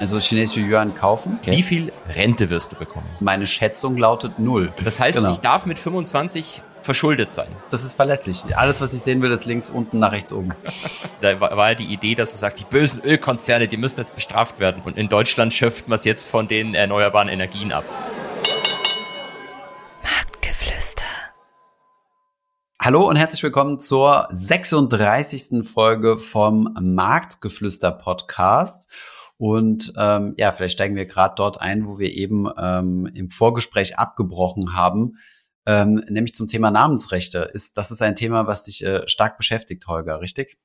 Also chinesische Yuan kaufen. Okay. Wie viel Rente wirst du bekommen? Meine Schätzung lautet null. Das heißt, genau. ich darf mit 25 verschuldet sein. Das ist verlässlich. Alles, was ich sehen will, ist links unten nach rechts oben. da war ja die Idee, dass man sagt, die bösen Ölkonzerne, die müssen jetzt bestraft werden. Und in Deutschland schöpft man es jetzt von den erneuerbaren Energien ab. Marktgeflüster. Hallo und herzlich willkommen zur 36. Folge vom Marktgeflüster Podcast. Und ähm, ja, vielleicht steigen wir gerade dort ein, wo wir eben ähm, im Vorgespräch abgebrochen haben, ähm, nämlich zum Thema Namensrechte. Ist, das ist ein Thema, was dich äh, stark beschäftigt, Holger, richtig?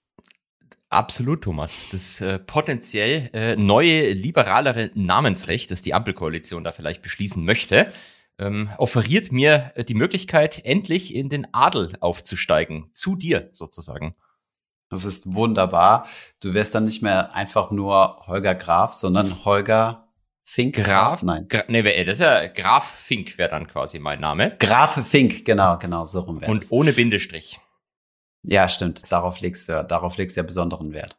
Absolut, Thomas. Das äh, potenziell äh, neue, liberalere Namensrecht, das die Ampelkoalition da vielleicht beschließen möchte, ähm, offeriert mir äh, die Möglichkeit, endlich in den Adel aufzusteigen. Zu dir sozusagen. Das ist wunderbar. Du wärst dann nicht mehr einfach nur Holger Graf, sondern Holger Fink. Graf? Nein. Gra nee, das ist ja Graf Fink wäre dann quasi mein Name. Grafe Fink, genau, genau, so rum wäre Und das. ohne Bindestrich. Ja, stimmt. Darauf legst du, darauf legst du ja besonderen Wert.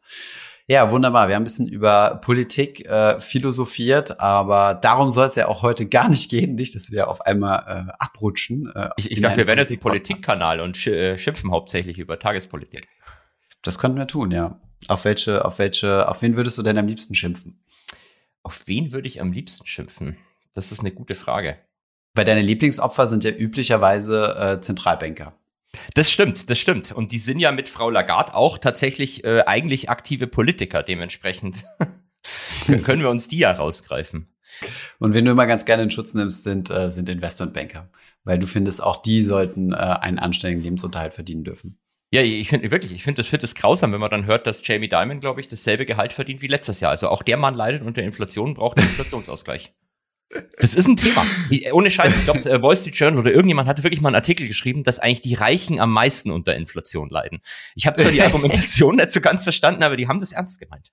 Ja, wunderbar. Wir haben ein bisschen über Politik äh, philosophiert, aber darum soll es ja auch heute gar nicht gehen, nicht, dass wir auf einmal äh, abrutschen. Äh, ich ich dachte, wir werden jetzt ein Politikkanal und sch äh, schimpfen hauptsächlich über Tagespolitik. Das könnten wir tun, ja. Auf welche, auf welche, auf wen würdest du denn am liebsten schimpfen? Auf wen würde ich am liebsten schimpfen? Das ist eine gute Frage. Weil deine Lieblingsopfer sind ja üblicherweise äh, Zentralbanker. Das stimmt, das stimmt. Und die sind ja mit Frau Lagarde auch tatsächlich äh, eigentlich aktive Politiker. Dementsprechend können wir uns die ja rausgreifen. Und wen du immer ganz gerne in Schutz nimmst, sind, äh, sind Investmentbanker. Weil du findest, auch die sollten äh, einen anständigen Lebensunterhalt verdienen dürfen. Ja, ich finde wirklich, ich finde das, find das grausam, wenn man dann hört, dass Jamie Dimon, glaube ich, dasselbe Gehalt verdient wie letztes Jahr. Also auch der Mann leidet unter Inflation, braucht einen Inflationsausgleich. Das ist ein Thema. Ich, ohne Scheiß, ich glaube, äh, Wall Street Journal oder irgendjemand hatte wirklich mal einen Artikel geschrieben, dass eigentlich die Reichen am meisten unter Inflation leiden. Ich habe zwar die Argumentation nicht so ganz verstanden, aber die haben das ernst gemeint.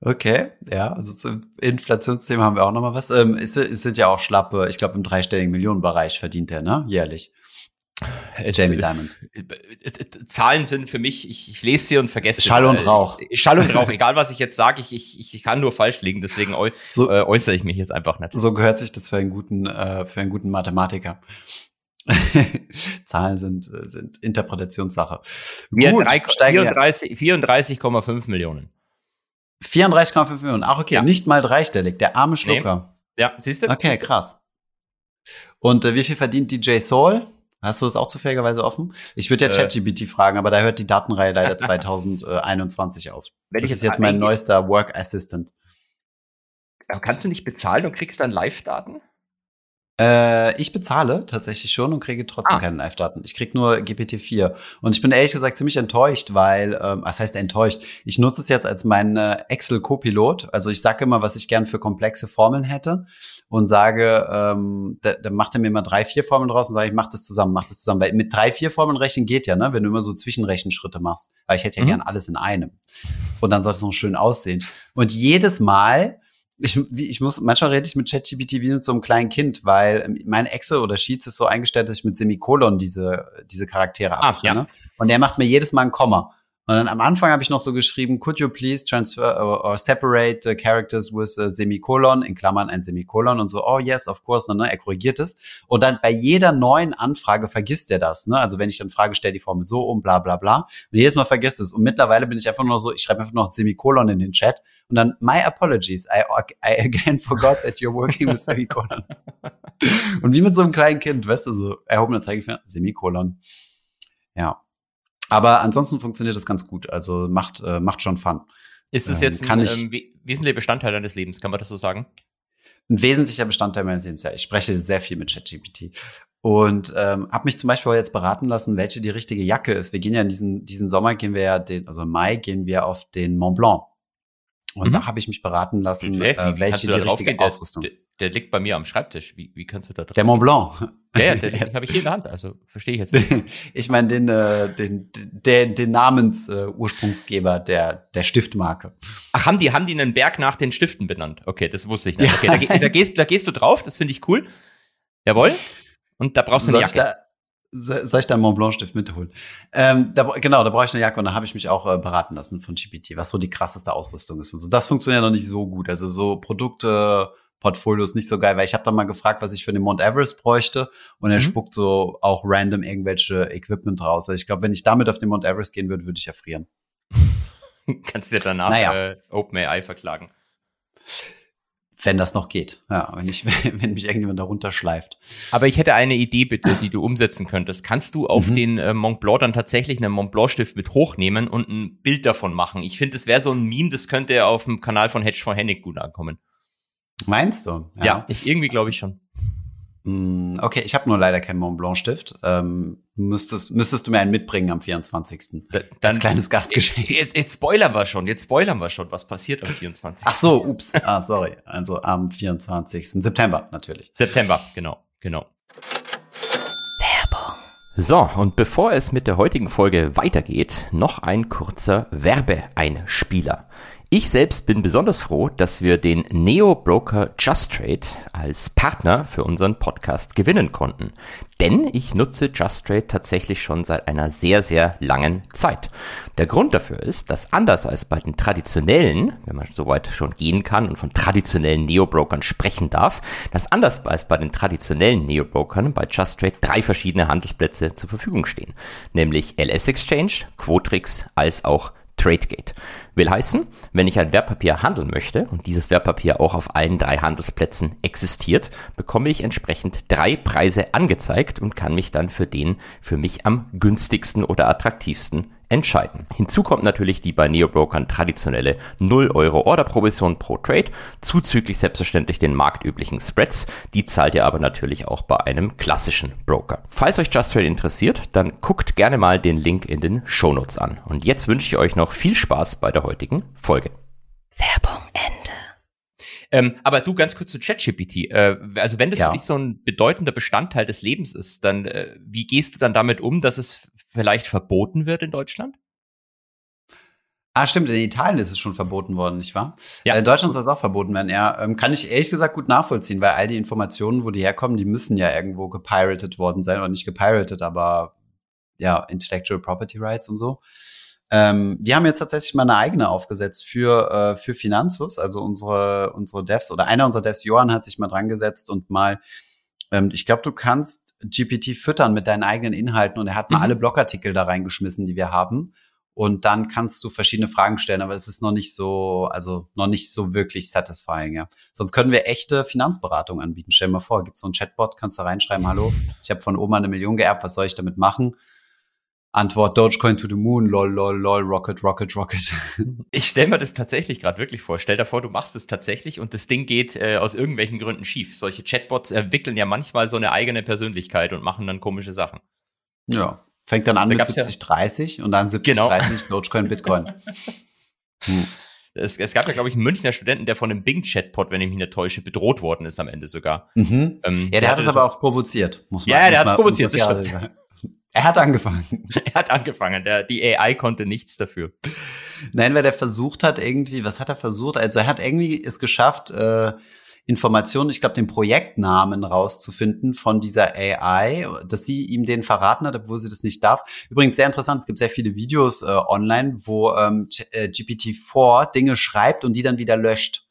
Okay, ja, also zum Inflationsthema haben wir auch noch mal was. Ähm, ist, ist sind ja auch schlappe, ich glaube im dreistelligen Millionenbereich verdient er, ne, jährlich. Jamie Diamond. Zahlen sind für mich, ich, ich lese sie und vergesse. Schall und Rauch. Schall und Rauch, egal was ich jetzt sage, ich, ich, ich kann nur falsch liegen, deswegen äu so, äh, äußere ich mich jetzt einfach nicht. So gehört sich das für einen guten, äh, für einen guten Mathematiker. Zahlen sind, sind Interpretationssache. Gut, 34,5 34, Millionen. 34,5 Millionen. Ach, okay, ja. nicht mal dreistellig. Der arme Schlucker. Nee. Ja, siehst du? Okay, siehst du? krass. Und äh, wie viel verdient DJ Soul? Hast du das auch zufälligerweise offen? Ich würde ja äh. ChatGPT fragen, aber da hört die Datenreihe leider 2021 auf. Wenn das ich ist jetzt mein neuester Work Assistant. Kannst du nicht bezahlen und kriegst dann Live-Daten? Äh, ich bezahle tatsächlich schon und kriege trotzdem ah. keine Live-Daten. Ich kriege nur GPT-4. Und ich bin ehrlich gesagt ziemlich enttäuscht, weil, ähm, was heißt enttäuscht? Ich nutze es jetzt als mein äh, Excel-Copilot. Also ich sage immer, was ich gern für komplexe Formeln hätte und sage, ähm, da, da macht er mir immer drei, vier Formeln draus und sage, ich mach das zusammen, mach das zusammen. Weil mit drei, vier Formeln rechnen geht ja, ne? Wenn du immer so Zwischenrechenschritte machst. Aber ich hätte ja mhm. gern alles in einem. Und dann soll es noch schön aussehen. Und jedes Mal ich, wie, ich muss, manchmal rede ich mit ChatGPT wie mit so einem kleinen Kind, weil ähm, mein Excel oder Sheets ist so eingestellt, dass ich mit Semikolon diese, diese Charaktere ah, abtrenne. Ja. Und der macht mir jedes Mal ein Komma. Und dann am Anfang habe ich noch so geschrieben, could you please transfer or, or separate the characters with a semicolon, in Klammern ein Semikolon und so, oh yes, of course, ne, er korrigiert es. Und dann bei jeder neuen Anfrage vergisst er das. Ne? Also wenn ich dann frage, stell die Formel so um, bla bla bla. Und jedes Mal vergisst es. Und mittlerweile bin ich einfach nur so, ich schreibe einfach noch Semikolon in den Chat und dann, my apologies, I, I again forgot that you're working with Semikolon. und wie mit so einem kleinen Kind, weißt du, so erhobener Zeigefinger, Semikolon. Ja. Aber ansonsten funktioniert das ganz gut. Also macht, äh, macht schon Fun. Ist es ähm, jetzt ein ähm, wesentlicher Bestandteil deines Lebens, kann man das so sagen? Ein wesentlicher Bestandteil meines Lebens, ja. Ich spreche sehr viel mit ChatGPT. Und ähm, habe mich zum Beispiel jetzt beraten lassen, welche die richtige Jacke ist. Wir gehen ja in diesen, diesen Sommer, gehen wir ja, den, also im Mai gehen wir auf den Mont Blanc. Und mhm. da habe ich mich beraten lassen, äh, welche die richtige Ausrüstung ist. Der, der, liegt bei mir am Schreibtisch. Wie, wie kannst du da drauf Der Mont Blanc. Ja, ja den, den habe ich hier in der Hand. Also verstehe ich jetzt nicht. ich meine den, äh, den, den, den Namensursprungsgeber äh, der, der Stiftmarke. Ach, haben die, haben die einen Berg nach den Stiften benannt? Okay, das wusste ich nicht. Ja. Okay, da, da, gehst, da gehst du drauf, das finde ich cool. Jawohl. Und da brauchst du eine Jacke. Soll ich deinen Mont Blanc Stift mitholen? Ähm, da, genau, da brauche ich eine Jacke und da habe ich mich auch äh, beraten lassen von GPT, was so die krasseste Ausrüstung ist und so. Das funktioniert noch nicht so gut. Also so Produkte, Portfolios nicht so geil, weil ich habe da mal gefragt, was ich für den Mount Everest bräuchte und er mhm. spuckt so auch random irgendwelche Equipment raus. Also ich glaube, wenn ich damit auf den Mount Everest gehen würde, würde ich erfrieren. Kannst du dir danach naja. äh, OpenAI verklagen wenn das noch geht. Ja, wenn, ich, wenn mich irgendjemand darunter schleift. Aber ich hätte eine Idee bitte, die du umsetzen könntest. Kannst du auf mhm. den äh, Mont Blanc dann tatsächlich einen Mont Blanc Stift mit hochnehmen und ein Bild davon machen? Ich finde, es wäre so ein Meme, das könnte auf dem Kanal von Hedge von Hennig gut ankommen. Meinst du? Ja, ja ich, irgendwie glaube ich schon. Mm, okay, ich habe nur leider keinen Mont Blanc Stift. Ähm, müsstest, müsstest du mir einen mitbringen am 24. Da, dann, Als kleines Gastgeschenk. Jetzt, jetzt spoilern wir schon, jetzt spoilern wir schon, was passiert am 24. Ach so, ups. ah, sorry. Also am 24. September natürlich. September, genau, genau. Werbung. So, und bevor es mit der heutigen Folge weitergeht, noch ein kurzer Werbeeinspieler. Ich selbst bin besonders froh, dass wir den Neo-Broker JustTrade als Partner für unseren Podcast gewinnen konnten. Denn ich nutze JustTrade tatsächlich schon seit einer sehr, sehr langen Zeit. Der Grund dafür ist, dass anders als bei den traditionellen, wenn man soweit schon gehen kann und von traditionellen Neo-Brokern sprechen darf, dass anders als bei den traditionellen Neo-Brokern bei JustTrade drei verschiedene Handelsplätze zur Verfügung stehen. Nämlich LS Exchange, Quotrix als auch TradeGate. Will heißen, wenn ich ein Wertpapier handeln möchte und dieses Wertpapier auch auf allen drei Handelsplätzen existiert, bekomme ich entsprechend drei Preise angezeigt und kann mich dann für den für mich am günstigsten oder attraktivsten entscheiden. Hinzu kommt natürlich die bei Neobrokern traditionelle 0 Euro Orderprovision pro Trade, zuzüglich selbstverständlich den marktüblichen Spreads. Die zahlt ihr aber natürlich auch bei einem klassischen Broker. Falls euch Just Trade interessiert, dann guckt gerne mal den Link in den Shownotes an. Und jetzt wünsche ich euch noch viel Spaß bei der heutigen Folge. Werbung Ende. Ähm, aber du ganz kurz zu ChatGPT. Äh, also wenn das ja. für dich so ein bedeutender Bestandteil des Lebens ist, dann äh, wie gehst du dann damit um, dass es vielleicht verboten wird in Deutschland? Ah, stimmt, in Italien ist es schon verboten worden, nicht wahr? Ja. In Deutschland soll es auch verboten werden, ja. Ähm, kann ich ehrlich gesagt gut nachvollziehen, weil all die Informationen, wo die herkommen, die müssen ja irgendwo gepirated worden sein oder nicht gepirated, aber ja, Intellectual Property Rights und so. Ähm, wir haben jetzt tatsächlich mal eine eigene aufgesetzt für, äh, für Finanzus, also unsere, unsere Devs oder einer unserer Devs, Johann, hat sich mal dran gesetzt und mal, ähm, ich glaube, du kannst GPT füttern mit deinen eigenen Inhalten und er hat mal mhm. alle Blogartikel da reingeschmissen, die wir haben. Und dann kannst du verschiedene Fragen stellen, aber es ist noch nicht so, also noch nicht so wirklich satisfying, ja. Sonst können wir echte Finanzberatung anbieten. Stell dir mal vor, gibt so ein Chatbot, kannst da reinschreiben, hallo, ich habe von Oma eine Million geerbt, was soll ich damit machen? Antwort Dogecoin to the Moon, lol, lol, lol, Rocket, Rocket, Rocket. Ich stelle mir das tatsächlich gerade wirklich vor. Stell dir vor, du machst es tatsächlich und das Ding geht äh, aus irgendwelchen Gründen schief. Solche Chatbots entwickeln ja manchmal so eine eigene Persönlichkeit und machen dann komische Sachen. Ja, fängt dann an da mit 70, ja 30 und dann 70, genau. 30 Dogecoin, Bitcoin. hm. Es, es, gab ja, glaube ich, einen Münchner Studenten, der von einem Bing-Chatbot, wenn ich mich nicht täusche, bedroht worden ist am Ende sogar. Mhm. Ähm, ja, der, der hat es aber auch provoziert, muss man Ja, der hat es provoziert, das stimmt. Er hat angefangen. Er hat angefangen. Der, die AI konnte nichts dafür. Nein, weil der versucht hat irgendwie, was hat er versucht? Also er hat irgendwie es geschafft, äh, Informationen, ich glaube, den Projektnamen rauszufinden von dieser AI, dass sie ihm den verraten hat, obwohl sie das nicht darf. Übrigens sehr interessant, es gibt sehr viele Videos äh, online, wo ähm, äh, GPT-4 Dinge schreibt und die dann wieder löscht.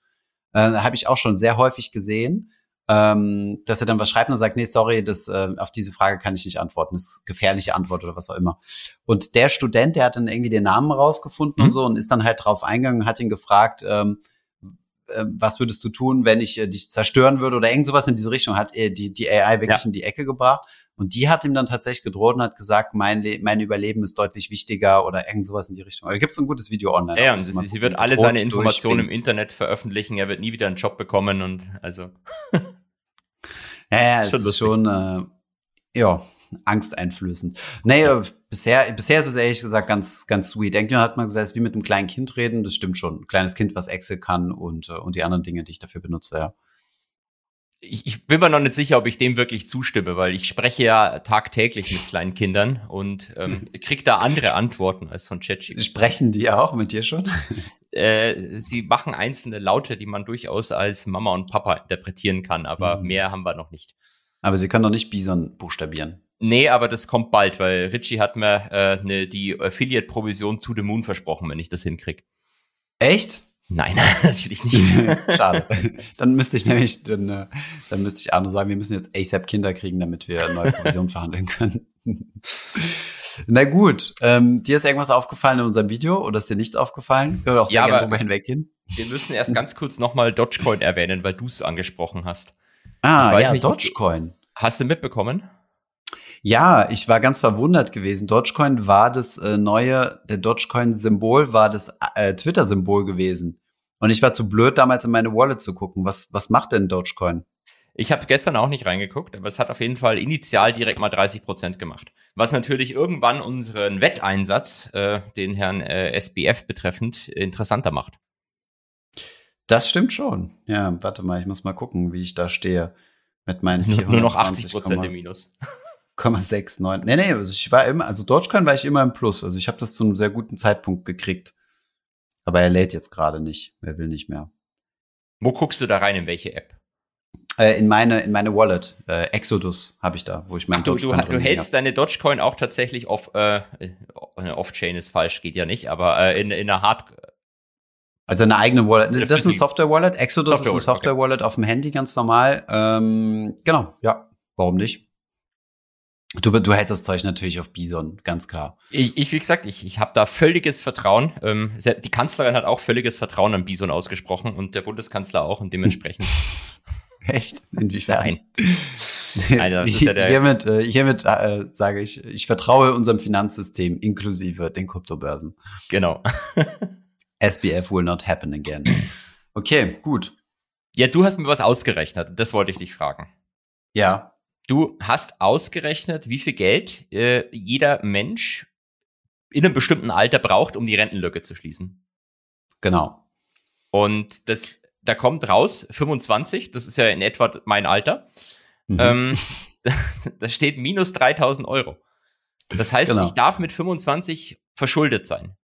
Äh, Habe ich auch schon sehr häufig gesehen ähm, dass er dann was schreibt und sagt, nee, sorry, das, äh, auf diese Frage kann ich nicht antworten, das ist gefährliche Antwort oder was auch immer. Und der Student, der hat dann irgendwie den Namen rausgefunden mhm. und so und ist dann halt drauf eingegangen und hat ihn gefragt, ähm, äh, was würdest du tun, wenn ich äh, dich zerstören würde oder irgend sowas in diese Richtung, hat er die, die AI wirklich ja. in die Ecke gebracht. Und die hat ihm dann tatsächlich gedroht und hat gesagt, mein, Le mein Überleben ist deutlich wichtiger oder irgend sowas in die Richtung. Da gibt es ein gutes Video online. Ja, und sie, sie wird alle seine Informationen im Internet veröffentlichen. Er wird nie wieder einen Job bekommen und also. ja, ja, es ist schon, äh, ja, angsteinflößend. Nee, äh, bisher, bisher ist es ehrlich gesagt ganz, ganz sweet. Irgendjemand hat mal gesagt, es ist wie mit einem kleinen Kind reden. Das stimmt schon. Ein kleines Kind, was Excel kann und, äh, und die anderen Dinge, die ich dafür benutze, ja ich, ich bin mir noch nicht sicher, ob ich dem wirklich zustimme, weil ich spreche ja tagtäglich mit kleinen Kindern und ähm, kriege da andere Antworten als von ChatGPT. Sprechen die auch mit dir schon? Äh, sie machen einzelne Laute, die man durchaus als Mama und Papa interpretieren kann, aber mhm. mehr haben wir noch nicht. Aber sie können doch nicht Bison buchstabieren. Nee, aber das kommt bald, weil Richie hat mir äh, ne, die Affiliate-Provision zu The Moon versprochen, wenn ich das hinkrieg. Echt? Nein, natürlich nicht. Schade. Dann müsste ich nämlich, dann, äh, dann müsste ich Arno sagen, wir müssen jetzt ASAP Kinder kriegen, damit wir eine neue Provision verhandeln können. Na gut, ähm, dir ist irgendwas aufgefallen in unserem Video oder ist dir nichts aufgefallen? Können wir auch sehr Ja, gerne drüber hinweggehen. Wir müssen erst ganz kurz nochmal Dogecoin erwähnen, weil du es angesprochen hast. Ah, Ich weiß ja, nicht, Dogecoin. Hast du mitbekommen? Ja, ich war ganz verwundert gewesen. Dogecoin war das äh, neue, der Dogecoin-Symbol war das äh, Twitter-Symbol gewesen. Und ich war zu blöd, damals in meine Wallet zu gucken. Was, was macht denn Dogecoin? Ich habe gestern auch nicht reingeguckt, aber es hat auf jeden Fall initial direkt mal 30 Prozent gemacht. Was natürlich irgendwann unseren Wetteinsatz, äh, den Herrn äh, SBF betreffend, interessanter macht. Das stimmt schon. Ja, warte mal, ich muss mal gucken, wie ich da stehe mit meinen Nur, nur noch 80 420,69. Prozent im Minus. Nee, nee, also ich war immer, also Dogecoin war ich immer im Plus. Also ich habe das zu einem sehr guten Zeitpunkt gekriegt. Aber er lädt jetzt gerade nicht. Er will nicht mehr. Wo guckst du da rein, in welche App? Äh, in meine, in meine Wallet, äh, Exodus habe ich da, wo ich mein Ach, du, du, Dogecoin du drin hältst deine Dogecoin auch tatsächlich auf, äh, äh, Off-Chain ist falsch, geht ja nicht, aber äh, in, in einer Hard, Also eine eigene Wallet. Eine Das ist eine physische- Software-Wallet. Exodus Software-Wallet, ist eine Software-Wallet auf dem Handy, ganz normal. Ähm, genau, ja. Warum nicht? Du, du hältst das Zeug natürlich auf Bison, ganz klar. Ich, ich wie gesagt, ich, ich habe da völliges Vertrauen. Ähm, die Kanzlerin hat auch völliges Vertrauen an Bison ausgesprochen und der Bundeskanzler auch und dementsprechend. Echt? Inwiefern? Nein, das ist ja der- hiermit äh, hiermit äh, sage ich, ich vertraue unserem Finanzsystem inklusive den Kryptobörsen. genau. SBF will not happen again. Okay, gut. Ja, du hast mir was ausgerechnet. Das wollte ich dich fragen. Ja, Du hast ausgerechnet, wie viel Geld äh, jeder Mensch in einem bestimmten Alter braucht, um die Rentenlücke zu schließen. genau. Und das, da kommt raus 25. Das ist ja in etwa mein Alter. Mhm. Ähm, da steht minus 3000 Euro. Das heißt, Genau. ich darf mit 25 verschuldet sein.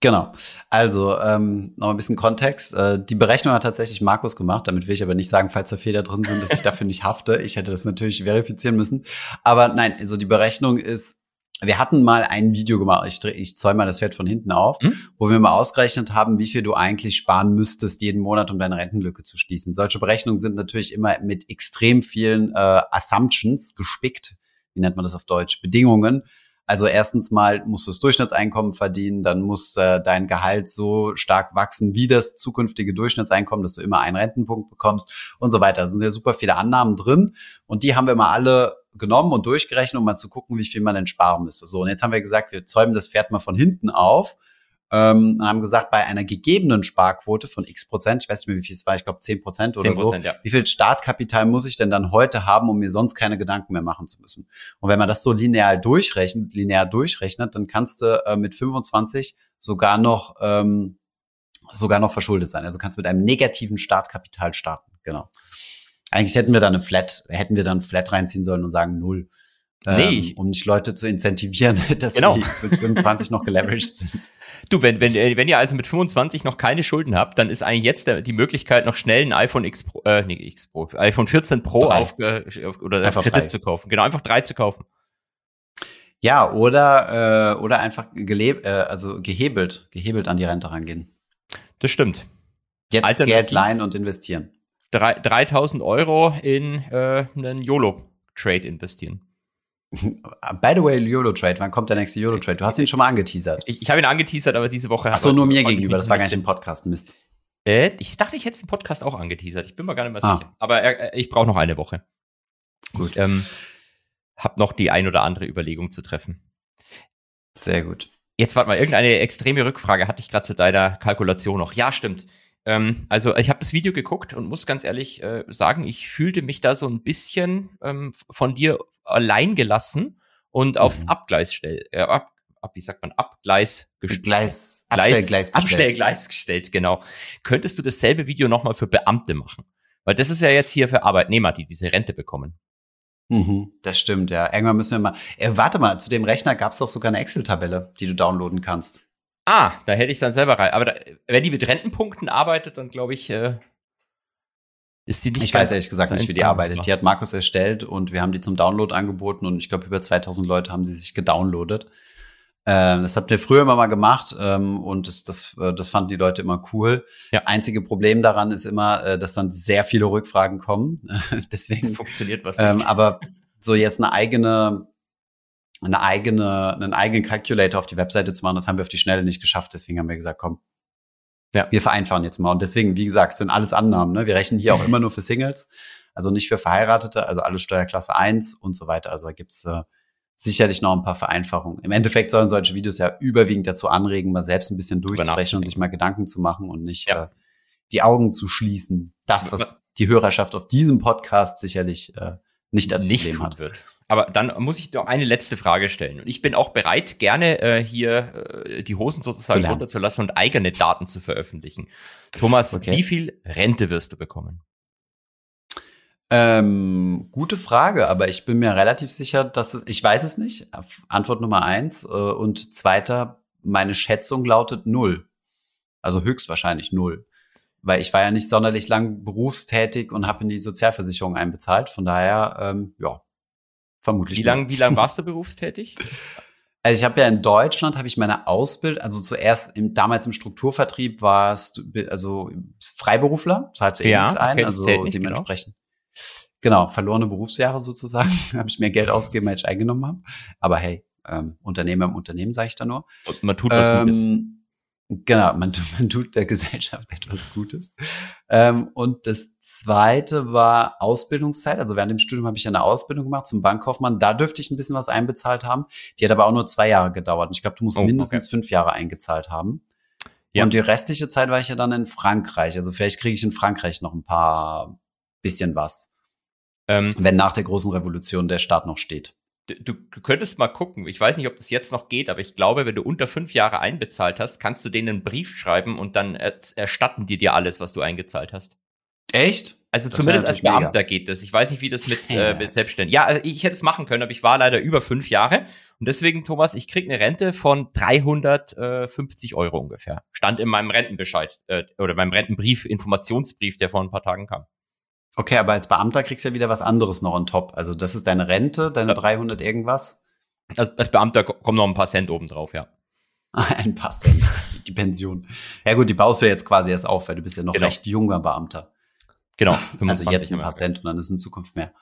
Genau. Also, ähm, noch ein bisschen Kontext. Äh, die Berechnung hat tatsächlich Markus gemacht. Damit will ich aber nicht sagen, falls da Fehler drin sind, dass ich dafür nicht hafte. Ich hätte das natürlich verifizieren müssen. Aber nein, also die Berechnung ist, wir hatten mal ein Video gemacht, ich, ich zäume mal das Pferd von hinten auf, Hm? wo wir mal ausgerechnet haben, wie viel du eigentlich sparen müsstest jeden Monat, um deine Rentenlücke zu schließen. Solche Berechnungen sind natürlich immer mit extrem vielen äh, Assumptions gespickt. Wie nennt man das auf Deutsch? Bedingungen. Also erstens mal musst du das Durchschnittseinkommen verdienen, dann muss äh, dein Gehalt so stark wachsen wie das zukünftige Durchschnittseinkommen, dass du immer einen Rentenpunkt bekommst und so weiter. Da sind ja super viele Annahmen drin und die haben wir mal alle genommen und durchgerechnet, um mal zu gucken, wie viel man denn sparen müsste. So, und jetzt haben wir gesagt, wir zäumen das Pferd mal von hinten auf ähm, und haben gesagt, bei einer gegebenen Sparquote von x Prozent, ich weiß nicht mehr, wie viel es war, ich glaube 10 Prozent oder 10 so, Prozent, ja. wie viel Startkapital muss ich denn dann heute haben, um mir sonst keine Gedanken mehr machen zu müssen? Und wenn man das so linear durchrechnet, linear durchrechnet, dann kannst du äh, mit 25 sogar noch ähm, sogar noch verschuldet sein. Also kannst du mit einem negativen Startkapital starten. Genau. Eigentlich hätten wir dann eine Flat, hätten wir dann Flat reinziehen sollen und sagen null. Nee, Ähm, um nicht Leute zu incentivieren, dass Genau. sie mit 25 noch geleveraged sind. Du, wenn, wenn, äh, wenn ihr also mit 25 noch keine Schulden habt, dann ist eigentlich jetzt der, die Möglichkeit, noch schnell ein iPhone X Pro, äh, nee, X Pro, iPhone 14 Pro Drei. auf, äh, auf, oder Einfach Kredit drei. zu kaufen. Genau, einfach drei zu kaufen. Ja, oder, äh, oder einfach gelebt, äh, also gehebelt, gehebelt an die Rente rangehen. Das stimmt. Jetzt Geld leihen und investieren. Drei, 3000 Euro in äh, einen YOLO-Trade investieren. By the way, YOLO-Trade, wann kommt der nächste YOLO-Trade? Du hast ihn schon mal angeteasert. Ich, ich habe ihn angeteasert, aber diese Woche Ach so, nur mir gegenüber, das war gar nicht im Podcast, Mist. Äh, ich dachte, ich hätte den Podcast auch angeteasert. Ich bin mir gar nicht mehr Ah. sicher. Aber äh, ich brauche noch eine Woche. Gut. Ich ähm, habe noch die ein oder andere Überlegung zu treffen. Sehr gut. Jetzt warte mal, irgendeine extreme Rückfrage hatte ich gerade zu deiner Kalkulation noch. Ja, stimmt. Ähm, also ich habe das Video geguckt und muss ganz ehrlich äh, sagen, ich fühlte mich da so ein bisschen ähm, von dir allein gelassen und aufs Mhm. Abgleis stell, äh, ab, ab, wie sagt man, Abgleis gestellt. Gleis, Gleis, Abstellgleis. bestellt. Abstellgleis gestellt, genau. Könntest du dasselbe Video nochmal für Beamte machen? Weil das ist ja jetzt hier für Arbeitnehmer, die diese Rente bekommen. Mhm, das stimmt, ja. Irgendwann müssen wir mal. Äh, warte mal, zu dem Rechner gab es doch sogar eine Excel-Tabelle, die du downloaden kannst. Ah, da hätte ich dann selber rein. Aber da, wenn die mit Rentenpunkten arbeitet, dann glaube ich, äh, Ist die nicht ich weiß ehrlich gesagt nicht, wie die arbeitet. Die hat Markus erstellt und wir haben die zum Download angeboten und ich glaube, über 2000 Leute haben sie sich gedownloadet. Äh, das hatten wir früher immer mal gemacht ähm, und das, das, äh, das fanden die Leute immer cool. Ja. Einzige Problem daran ist immer, äh, dass dann sehr viele Rückfragen kommen. Deswegen funktioniert was ähm, nicht. Ähm, aber so jetzt eine eigene eine eigene, einen eigenen Calculator auf die Webseite zu machen, das haben wir auf die Schnelle nicht geschafft. Deswegen haben wir gesagt, komm, ja. wir vereinfachen jetzt mal. Und deswegen, wie gesagt, sind alles Annahmen. Ne? Wir rechnen hier auch immer nur für Singles, also nicht für Verheiratete, also alles Steuerklasse 1 und so weiter. Also da gibt's äh, sicherlich noch ein paar Vereinfachungen. Im Endeffekt sollen solche Videos ja überwiegend dazu anregen, mal selbst ein bisschen durchzubrechen und sich mal Gedanken zu machen und nicht ja. äh, die Augen zu schließen. Das, was die Hörerschaft auf diesem Podcast sicherlich äh, nicht als nicht Problem hat. Wird. Aber dann muss ich noch eine letzte Frage stellen. Und ich bin auch bereit, gerne äh, hier äh, die Hosen sozusagen runterzulassen und eigene Daten zu veröffentlichen. Thomas, okay. wie viel Rente wirst du bekommen? Ähm, gute Frage, aber ich bin mir relativ sicher, dass es, ich weiß es nicht. Antwort Nummer eins. Äh, und zweiter, meine Schätzung lautet null. Also höchstwahrscheinlich null. Weil ich war ja nicht sonderlich lang berufstätig und habe in die Sozialversicherung einbezahlt. Von daher, ähm, ja, vermutlich. Wie lange wie lang warst du berufstätig? Also ich habe ja in Deutschland habe ich meine Ausbildung, also zuerst im, damals im Strukturvertrieb war es also Freiberufler, zahlt eh ja, nichts ein, okay, also genau. dementsprechend. Genau genau, verlorene Berufsjahre sozusagen. habe ich mehr Geld ausgegeben, als ich eingenommen habe. Aber hey, ähm, Unternehmer im Unternehmen, sage ich da nur. Und man tut was ähm, Gutes. Genau, man, man tut der Gesellschaft etwas Gutes. Ähm, und das zweite war Ausbildungszeit. Also während dem Studium habe ich eine Ausbildung gemacht zum Bankkaufmann. Da dürfte ich ein bisschen was einbezahlt haben. Die hat aber auch nur zwei Jahre gedauert. Und ich glaube, du musst oh, mindestens okay. fünf Jahre eingezahlt haben. Ja. Und die restliche Zeit war ich ja dann in Frankreich. Also vielleicht kriege ich in Frankreich noch ein paar bisschen was. Ähm, wenn nach der großen Revolution der Staat noch steht. Du, du könntest mal gucken. Ich weiß nicht, ob das jetzt noch geht, aber ich glaube, wenn du unter fünf Jahre einbezahlt hast, kannst du denen einen Brief schreiben und dann erstatten die dir alles, was du eingezahlt hast. Echt? Also das zumindest als Beamter mega. geht das. Ich weiß nicht, wie das mit, ja. äh, mit Selbstständigen. Ja, also ich hätte es machen können, aber ich war leider über fünf Jahre. Und deswegen, Thomas, ich krieg eine Rente von 350 Euro ungefähr. Stand in meinem Rentenbescheid äh, oder meinem Rentenbrief, Informationsbrief, der vor ein paar Tagen kam. Okay, aber als Beamter kriegst du ja wieder was anderes noch on top. Also das ist deine Rente, deine ja. 300 irgendwas. Als, als Beamter kommen noch ein paar Cent oben drauf, ja. ein paar Cent, die Pension. Ja gut, die baust du jetzt quasi erst auf, weil du bist ja noch genau. recht junger Beamter. Genau, 25 also jetzt ein paar Cent und dann ist in Zukunft mehr.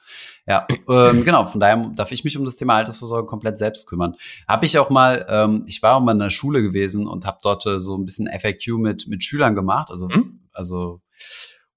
Ja, ähm, genau, von daher darf ich mich um das Thema Altersvorsorge komplett selbst kümmern. Habe ich auch mal, ähm, ich war auch mal in der Schule gewesen und habe dort äh, so ein bisschen FAQ mit, mit Schülern gemacht, also, hm? also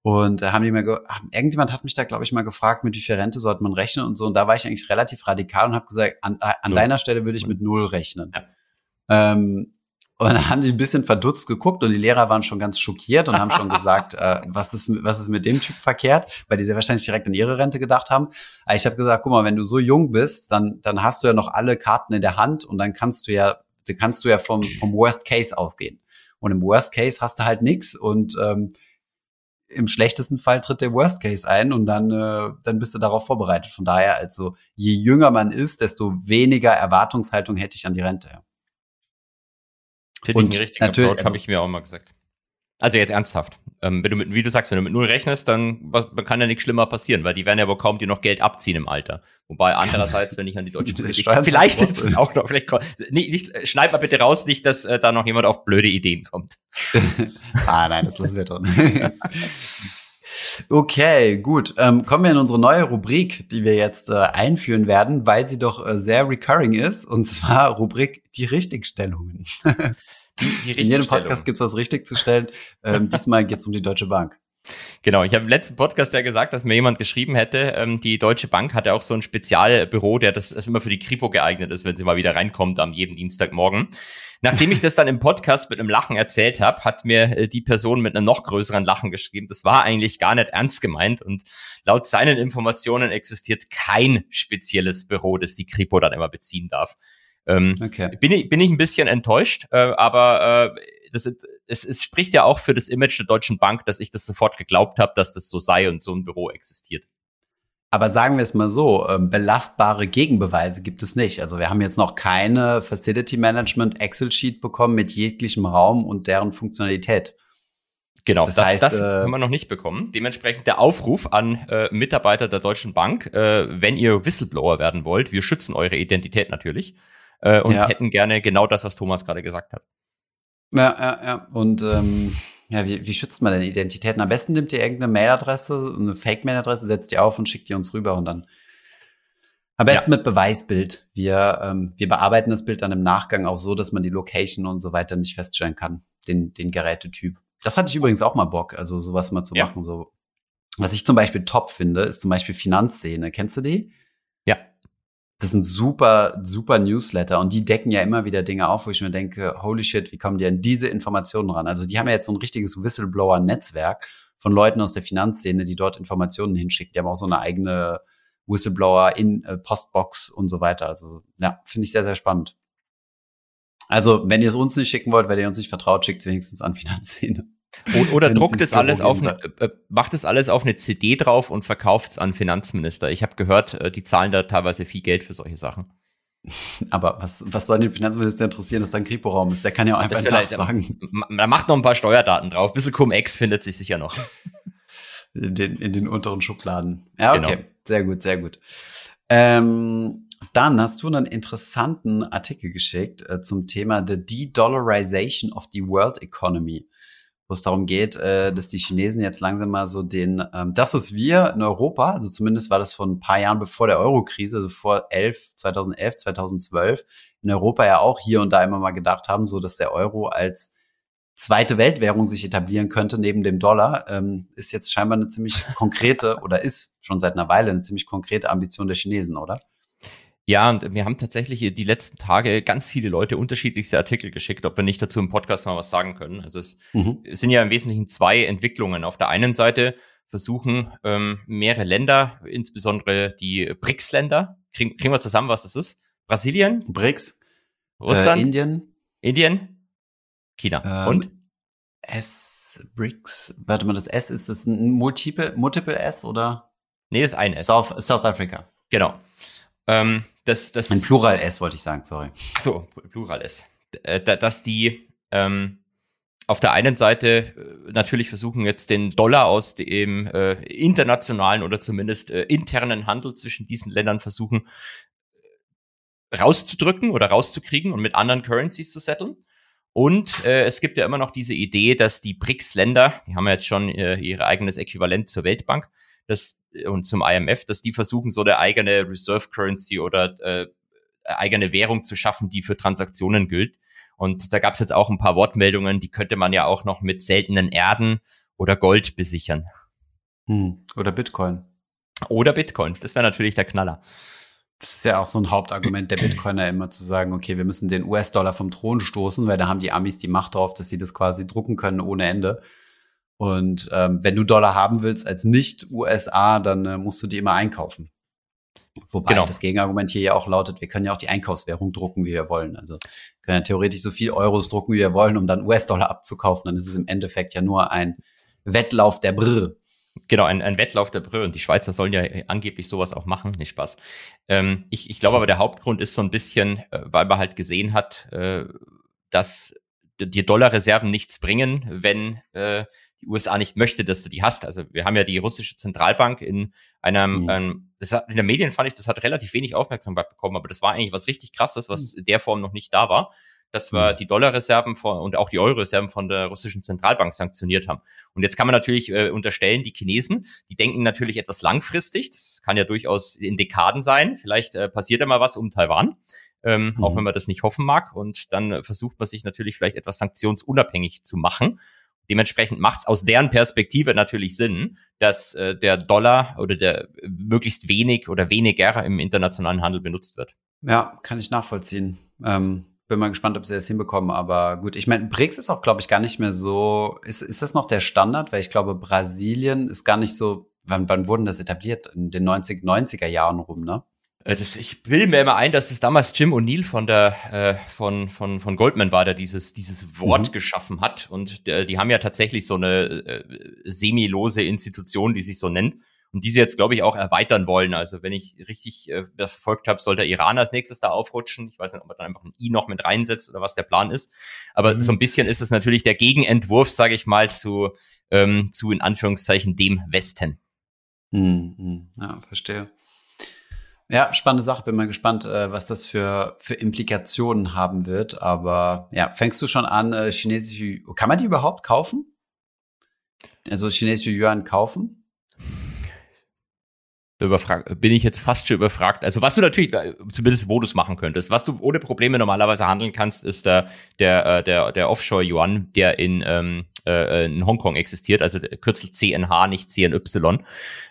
und da haben die mir, irgendjemand hat mich da, glaube ich, mal gefragt, mit wie viel Rente sollte man rechnen und so. Und da war ich eigentlich relativ radikal und habe gesagt, an, an deiner Stelle würde ich mit null rechnen. Ja. Ähm, und dann haben die ein bisschen verdutzt geguckt und die Lehrer waren schon ganz schockiert und haben schon gesagt, äh, was, ist, was ist mit dem Typ verkehrt, weil die sehr wahrscheinlich direkt an ihre Rente gedacht haben. Aber ich habe gesagt, guck mal, wenn du so jung bist, dann, dann hast du ja noch alle Karten in der Hand und dann kannst du ja, dann kannst du ja vom, vom Worst Case ausgehen. Und im Worst Case hast du halt nichts und ähm, im schlechtesten Fall tritt der Worst Case ein und dann, äh, dann bist du darauf vorbereitet. Von daher, also je jünger man ist, desto weniger Erwartungshaltung hätte ich an die Rente. Finde ich einen richtigen Approach, also, habe ich mir auch mal gesagt. Also jetzt ernsthaft. Ähm, wenn du mit, wie du sagst, wenn du mit null rechnest, dann kann ja nichts schlimmer passieren, weil die werden ja wohl kaum dir noch Geld abziehen im Alter. Wobei andererseits, wenn ich an die deutsche Politik, vielleicht ist es auch noch, vielleicht nicht, nicht, schneid mal bitte raus, nicht, dass äh, da noch jemand auf blöde Ideen kommt. ah, nein, das lassen wir drin. Okay, gut. Ähm, kommen wir in unsere neue Rubrik, die wir jetzt äh, einführen werden, weil sie doch äh, sehr recurring ist, und zwar Rubrik die Richtigstellungen. Die, die In jedem Podcast gibt es was richtig zu stellen. Ähm, diesmal geht es um die Deutsche Bank. Genau, ich habe im letzten Podcast ja gesagt, dass mir jemand geschrieben hätte, ähm, die Deutsche Bank hat ja auch so ein Spezialbüro, der das, das immer für die Kripo geeignet ist, wenn sie mal wieder reinkommt am jeden Dienstagmorgen. Nachdem ich das dann im Podcast mit einem Lachen erzählt habe, hat mir äh, die Person mit einem noch größeren Lachen geschrieben. Das war eigentlich gar nicht ernst gemeint und laut seinen Informationen existiert kein spezielles Büro, das die Kripo dann immer beziehen darf. Ähm, okay. bin, ich, bin ich ein bisschen enttäuscht, äh, aber äh, das, es, es spricht ja auch für das Image der Deutschen Bank, dass ich das sofort geglaubt habe, dass das so sei und so ein Büro existiert. Aber sagen wir es mal so, ähm, belastbare Gegenbeweise gibt es nicht. Also wir haben jetzt noch keine Facility Management Excel Sheet bekommen mit jeglichem Raum und deren Funktionalität. Genau, das, das, heißt, das äh, haben wir noch nicht bekommen. Dementsprechend der Aufruf an äh, Mitarbeiter der Deutschen Bank, äh, wenn ihr Whistleblower werden wollt, wir schützen eure Identität natürlich äh, und ja. hätten gerne genau das, was Thomas gerade gesagt hat. Ja, ja, ja. Und ähm, ja, wie, wie schützt man denn Identitäten? Am besten nimmt ihr irgendeine Mailadresse, eine Fake-Mailadresse, setzt die auf und schickt die uns rüber und dann am besten ja. mit Beweisbild. Wir, ähm, wir bearbeiten das Bild dann im Nachgang auch so, dass man die Location und so weiter nicht feststellen kann, den, den Gerätetyp. Das hatte ich übrigens auch mal Bock, also sowas mal zu ja. machen. So. Was ich zum Beispiel top finde, ist zum Beispiel Finanzszene. Kennst du die? Das sind super, super Newsletter und die decken ja immer wieder Dinge auf, wo ich mir denke, holy shit, wie kommen die an diese Informationen ran? Also die haben ja jetzt so ein richtiges Whistleblower-Netzwerk von Leuten aus der Finanzszene, die dort Informationen hinschicken. Die haben auch so eine eigene Whistleblower in äh, und so weiter. Also ja, finde ich sehr, sehr spannend. Also, wenn ihr es uns nicht schicken wollt, weil ihr uns nicht vertraut, schickt es wenigstens an Finanzszene. Oder druckt es alles auf, eine, äh, macht es alles auf eine CD drauf und verkauft es an Finanzminister. Ich habe gehört, äh, die zahlen da teilweise viel Geld für solche Sachen. Aber was, was soll den Finanzminister interessieren, dass da ein Kripo-Raum ist? Der kann ja auch einfach nachfragen. Man macht noch ein paar Steuerdaten drauf. Ein bisschen Cum-Ex findet sich sicher noch. In den, in den unteren Schubladen. Ja, okay. Genau. Sehr gut, sehr gut. Ähm, dann hast du einen interessanten Artikel geschickt äh, zum Thema The De-Dollarization of the World Economy, wo es darum geht, äh, dass die Chinesen jetzt langsam mal so den, ähm, das, was wir in Europa, also zumindest war das vor ein paar Jahren bevor der Euro-Krise, also vor 11, 2011, 2012, in Europa ja auch hier und da immer mal gedacht haben, so dass der Euro als zweite Weltwährung sich etablieren könnte neben dem Dollar, ähm, ist jetzt scheinbar eine ziemlich konkrete oder ist schon seit einer Weile eine ziemlich konkrete Ambition der Chinesen, oder? Ja, und wir haben tatsächlich die letzten Tage ganz viele Leute unterschiedlichste Artikel geschickt, ob wir nicht dazu im Podcast mal was sagen können. Also es mhm. sind ja im Wesentlichen zwei Entwicklungen. Auf der einen Seite versuchen ähm, mehrere Länder, insbesondere die BRICS-Länder, kriegen, kriegen wir zusammen, was das ist? Brasilien? BRICS. Russland? Äh, Indien. Indien? China. Ähm, Und? S, BRICS. Warte mal, das S, ist das ein Multiple, Multiple S oder? Nee, das ist ein S. South, South Africa. Genau. Ähm, das, das, Ein Plural S wollte ich sagen, sorry. Ach so, Plural S. Äh, dass die ähm, auf der einen Seite äh, natürlich versuchen jetzt den Dollar aus dem äh, internationalen oder zumindest äh, internen Handel zwischen diesen Ländern versuchen äh, rauszudrücken oder rauszukriegen und mit anderen Currencies zu setteln. Und äh, es gibt ja immer noch diese Idee, dass die BRICS-Länder, die haben ja jetzt schon äh, ihr eigenes Äquivalent zur Weltbank, dass und zum IMF, dass die versuchen, so eine eigene Reserve Currency oder äh, eigene Währung zu schaffen, die für Transaktionen gilt. Und da gab es jetzt auch ein paar Wortmeldungen, die könnte man ja auch noch mit seltenen Erden oder Gold besichern. Hm. Oder Bitcoin. Oder Bitcoin. Das wäre natürlich der Knaller. Das ist ja auch so ein Hauptargument der Bitcoiner immer zu sagen, okay, wir müssen den US-Dollar vom Thron stoßen, weil da haben die Amis die Macht drauf, dass sie das quasi drucken können ohne Ende. Und ähm, wenn du Dollar haben willst als Nicht-USA, dann äh, musst du die immer einkaufen. Wobei genau. das Gegenargument hier ja auch lautet, wir können ja auch die Einkaufswährung drucken, wie wir wollen. Also wir können ja theoretisch so viel Euros drucken, wie wir wollen, um dann US-Dollar abzukaufen. Dann ist es im Endeffekt ja nur ein Wettlauf der Brr. Genau, ein, ein Wettlauf der Brille. Und die Schweizer sollen ja angeblich sowas auch machen. Nicht Spaß. Ähm, ich ich glaube aber, der Hauptgrund ist so ein bisschen, äh, weil man halt gesehen hat, äh, dass die Dollarreserven nichts bringen, wenn äh, die USA nicht möchte, dass du die hast. Also wir haben ja die russische Zentralbank in einem, mhm. ähm, das hat, in den Medien fand ich, das hat relativ wenig Aufmerksamkeit bekommen, aber das war eigentlich was richtig krasses, was mhm. in der Form noch nicht da war, dass wir mhm. die Dollarreserven von, und auch die Euro-Reserven von der russischen Zentralbank sanktioniert haben. Und jetzt kann man natürlich äh, unterstellen, die Chinesen, die denken natürlich etwas langfristig, das kann ja durchaus in Dekaden sein, vielleicht äh, passiert ja mal was um Taiwan. Ähm, mhm. auch wenn man das nicht hoffen mag. Und dann versucht man sich natürlich vielleicht etwas sanktionsunabhängig zu machen. Dementsprechend macht es aus deren Perspektive natürlich Sinn, dass äh, der Dollar oder der möglichst wenig oder weniger im internationalen Handel benutzt wird. Ja, kann ich nachvollziehen. Ähm, bin mal gespannt, ob sie das hinbekommen. Aber gut, ich meine, BRICS ist auch, glaube ich, gar nicht mehr so. Ist, ist das noch der Standard? Weil ich glaube, Brasilien ist gar nicht so. Wann, wann wurden das etabliert? In den 90, 90er Jahren rum, ne? Äh, das, ich will mir immer ein, dass es damals Jim O'Neill von der äh, von, von, von Goldman war, der dieses, dieses Wort mhm. geschaffen hat. Und äh, die haben ja tatsächlich so eine äh, semilose Institution, die sich so nennt. Und und diese jetzt, glaube ich, auch erweitern wollen. Also wenn ich richtig äh, das verfolgt habe, soll der Iran als nächstes da aufrutschen. Ich weiß nicht, ob man dann einfach ein I noch mit reinsetzt oder was der Plan ist. Aber mhm. so ein bisschen ist es natürlich der Gegenentwurf, sage ich mal, zu, ähm, zu in Anführungszeichen dem Westen. Mhm. Ja, verstehe. Ja, spannende Sache. Bin mal gespannt, äh, was das für, für Implikationen haben wird. Aber ja, fängst du schon an, äh, chinesische, kann man die überhaupt kaufen? Also chinesische Yuan kaufen? Überfragt, bin ich jetzt fast schon überfragt. Also was du natürlich, äh, zumindest wo du es machen könntest, was du ohne Probleme normalerweise handeln kannst, ist der, der, äh, der, der Offshore-Yuan, der in, ähm, äh, in Hongkong existiert, also Kürzel CNH, nicht CNY.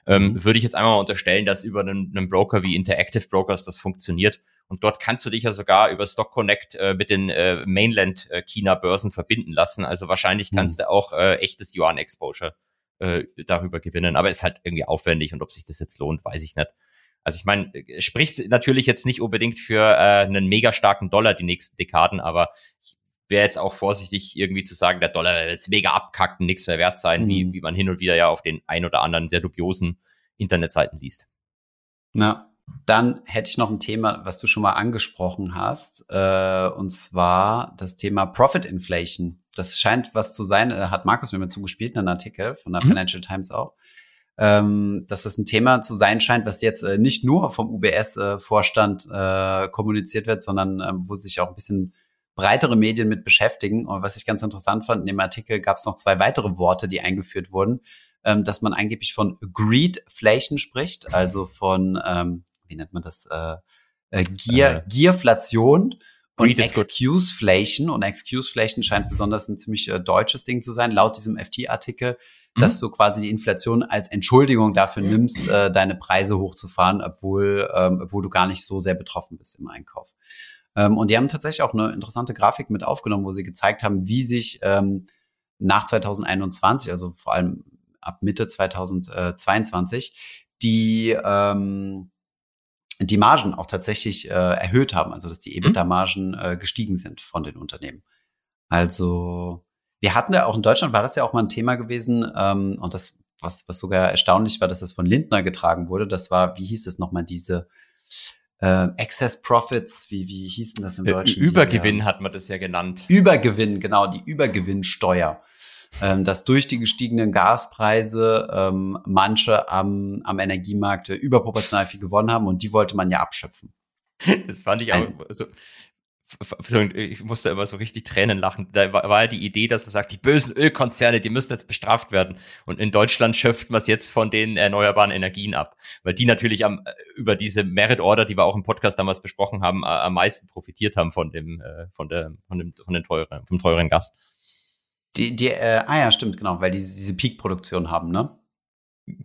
Ähm, mhm. Würde ich jetzt einmal mal unterstellen, dass über einen, einen Broker wie Interactive Brokers das funktioniert. Und dort kannst du dich ja sogar über Stock Connect äh, mit den äh, Mainland äh, China Börsen verbinden lassen. Also wahrscheinlich mhm. kannst du auch äh, echtes Yuan Exposure äh, darüber gewinnen. Aber ist halt irgendwie aufwendig und ob sich das jetzt lohnt, weiß ich nicht. Also ich meine, spricht natürlich jetzt nicht unbedingt für äh, einen mega starken Dollar die nächsten Dekaden, aber ich wäre jetzt auch vorsichtig irgendwie zu sagen, der Dollar wird jetzt mega abkackt und nichts mehr wert sein, mhm. wie, wie man hin und wieder ja auf den ein oder anderen sehr dubiosen Internetseiten liest. Na, dann hätte ich noch ein Thema, was du schon mal angesprochen hast, äh, und zwar das Thema Profit Inflation. Das scheint was zu sein, äh, hat Markus mir mal zugespielt in einem Artikel von der mhm. Financial Times auch, ähm, dass das ein Thema zu sein scheint, was jetzt äh, nicht nur vom UBS-Vorstand äh, äh, kommuniziert wird, sondern äh, wo sich auch ein bisschen breitere Medien mit beschäftigen. Und was ich ganz interessant fand, in dem Artikel gab es noch zwei weitere Worte, die eingeführt wurden, ähm, dass man angeblich von Greedflation spricht, also von ähm, wie nennt man das, äh, äh, Gier, äh, Gierflation und Excuseflation. Und Excuseflation scheint besonders ein ziemlich äh, deutsches Ding zu sein, laut diesem FT-Artikel, mhm. dass du quasi die Inflation als Entschuldigung dafür nimmst, äh, deine Preise hochzufahren, obwohl, ähm, obwohl du gar nicht so sehr betroffen bist im Einkauf. Ähm, und die haben tatsächlich auch eine interessante Grafik mit aufgenommen, wo sie gezeigt haben, wie sich ähm, nach 2021, also vor allem ab Mitte 2022, die ähm, die Margen auch tatsächlich äh, erhöht haben, also dass die mhm. EBITDA-Margen äh, gestiegen sind von den Unternehmen. Also wir hatten ja auch in Deutschland war das ja auch mal ein Thema gewesen ähm, und das was was sogar erstaunlich war, dass das von Lindner getragen wurde. Das war wie hieß es nochmal diese äh, Excess Profits, wie wie hießen das im Deutschen? Übergewinn die, hat man das ja genannt. Übergewinn, genau die Übergewinnsteuer ähm, dass durch die gestiegenen Gaspreise ähm, manche am, am Energiemarkt überproportional viel gewonnen haben und die wollte man ja abschöpfen. Das fand ich auch so. Ich musste immer so richtig Tränen lachen. Da war ja die Idee, dass man sagt, die bösen Ölkonzerne, die müssen jetzt bestraft werden. Und in Deutschland schöpft man es jetzt von den erneuerbaren Energien ab. Weil die natürlich am, über diese Merit Order, die wir auch im Podcast damals besprochen haben, am meisten profitiert haben von dem, äh, von der, von dem, von den teuren, vom teuren Gas. Die, die, äh, ah ja, stimmt, genau, weil die diese Peak-Produktion haben, ne?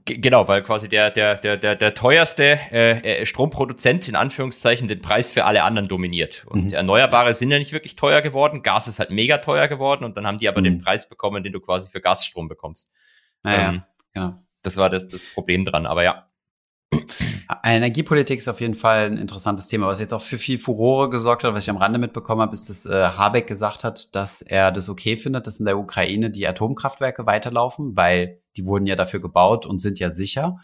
Genau, weil quasi der, der, der, der, der teuerste äh, äh, Stromproduzent in Anführungszeichen den Preis für alle anderen dominiert. Und mhm. Erneuerbare sind ja nicht wirklich teuer geworden, Gas ist halt mega teuer geworden und dann haben die aber mhm. den Preis bekommen, den du quasi für Gasstrom bekommst. Naja, ähm, genau. Das war das, das Problem dran, aber ja. Energiepolitik ist auf jeden Fall ein interessantes Thema, was jetzt auch für viel Furore gesorgt hat. Was ich am Rande mitbekommen habe, ist, dass äh, Habeck gesagt hat, dass er das okay findet, dass in der Ukraine die Atomkraftwerke weiterlaufen, weil die wurden ja dafür gebaut und sind ja sicher.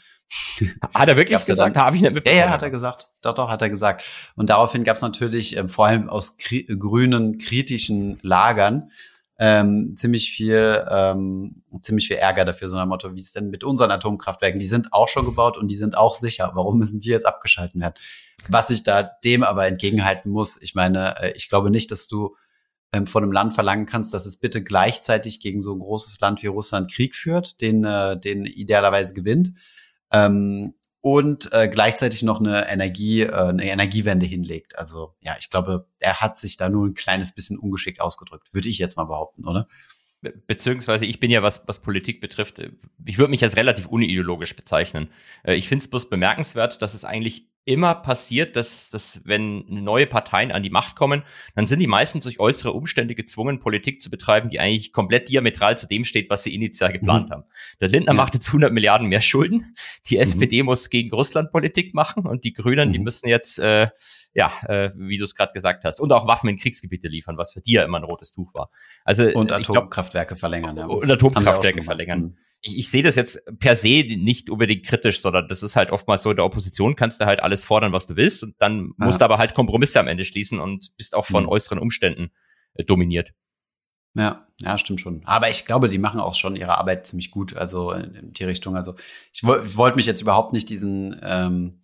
Hat er wirklich gesagt? Habe ich nicht mitbekommen. Ja, ja, hat er gesagt. Doch, doch, hat er gesagt. Und daraufhin gab es natürlich ähm, vor allem aus kri grünen, kritischen Lagern ähm, ziemlich viel, ähm, ziemlich viel Ärger dafür, so ein Motto, wie ist denn mit unseren Atomkraftwerken? Die sind auch schon gebaut und die sind auch sicher. Warum müssen die jetzt abgeschalten werden? Was ich da dem aber entgegenhalten muss, ich meine, äh, ich glaube nicht, dass du ähm, von einem Land verlangen kannst, dass es bitte gleichzeitig gegen so ein großes Land wie Russland Krieg führt, den, äh, den idealerweise gewinnt. Ähm, und äh, gleichzeitig noch eine Energie, äh, eine Energiewende hinlegt. Also ja, ich glaube, er hat sich da nur ein kleines bisschen ungeschickt ausgedrückt, würde ich jetzt mal behaupten, oder? Beziehungsweise ich bin ja, was, was Politik betrifft, äh, ich würde mich als relativ unideologisch bezeichnen. Äh, ich finde es bloß bemerkenswert, dass es eigentlich immer passiert, dass, dass wenn neue Parteien an die Macht kommen, dann sind die meistens durch äußere Umstände gezwungen, Politik zu betreiben, die eigentlich komplett diametral zu dem steht, was sie initial geplant mhm. haben. Der Lindner ja. macht jetzt 100 Milliarden mehr Schulden, die mhm. SPD muss gegen Russland Politik machen und die Grünen, mhm. die müssen jetzt, äh, ja, äh, wie du es gerade gesagt hast, und auch Waffen in Kriegsgebiete liefern, was für die ja immer ein rotes Tuch war. Also und Atomkraftwerke glaub, verlängern. Ja. Und Atomkraftwerke verlängern. Ich, ich sehe das jetzt per se nicht unbedingt kritisch, sondern das ist halt oftmals so, in der Opposition kannst du halt alles fordern, was du willst und dann ja. musst du aber halt Kompromisse am Ende schließen und bist auch von mhm. äußeren Umständen äh, dominiert. Ja, ja, stimmt schon. Aber ich glaube, die machen auch schon ihre Arbeit ziemlich gut, also in die Richtung. Also ich, ich wollte mich jetzt überhaupt nicht diesen ähm,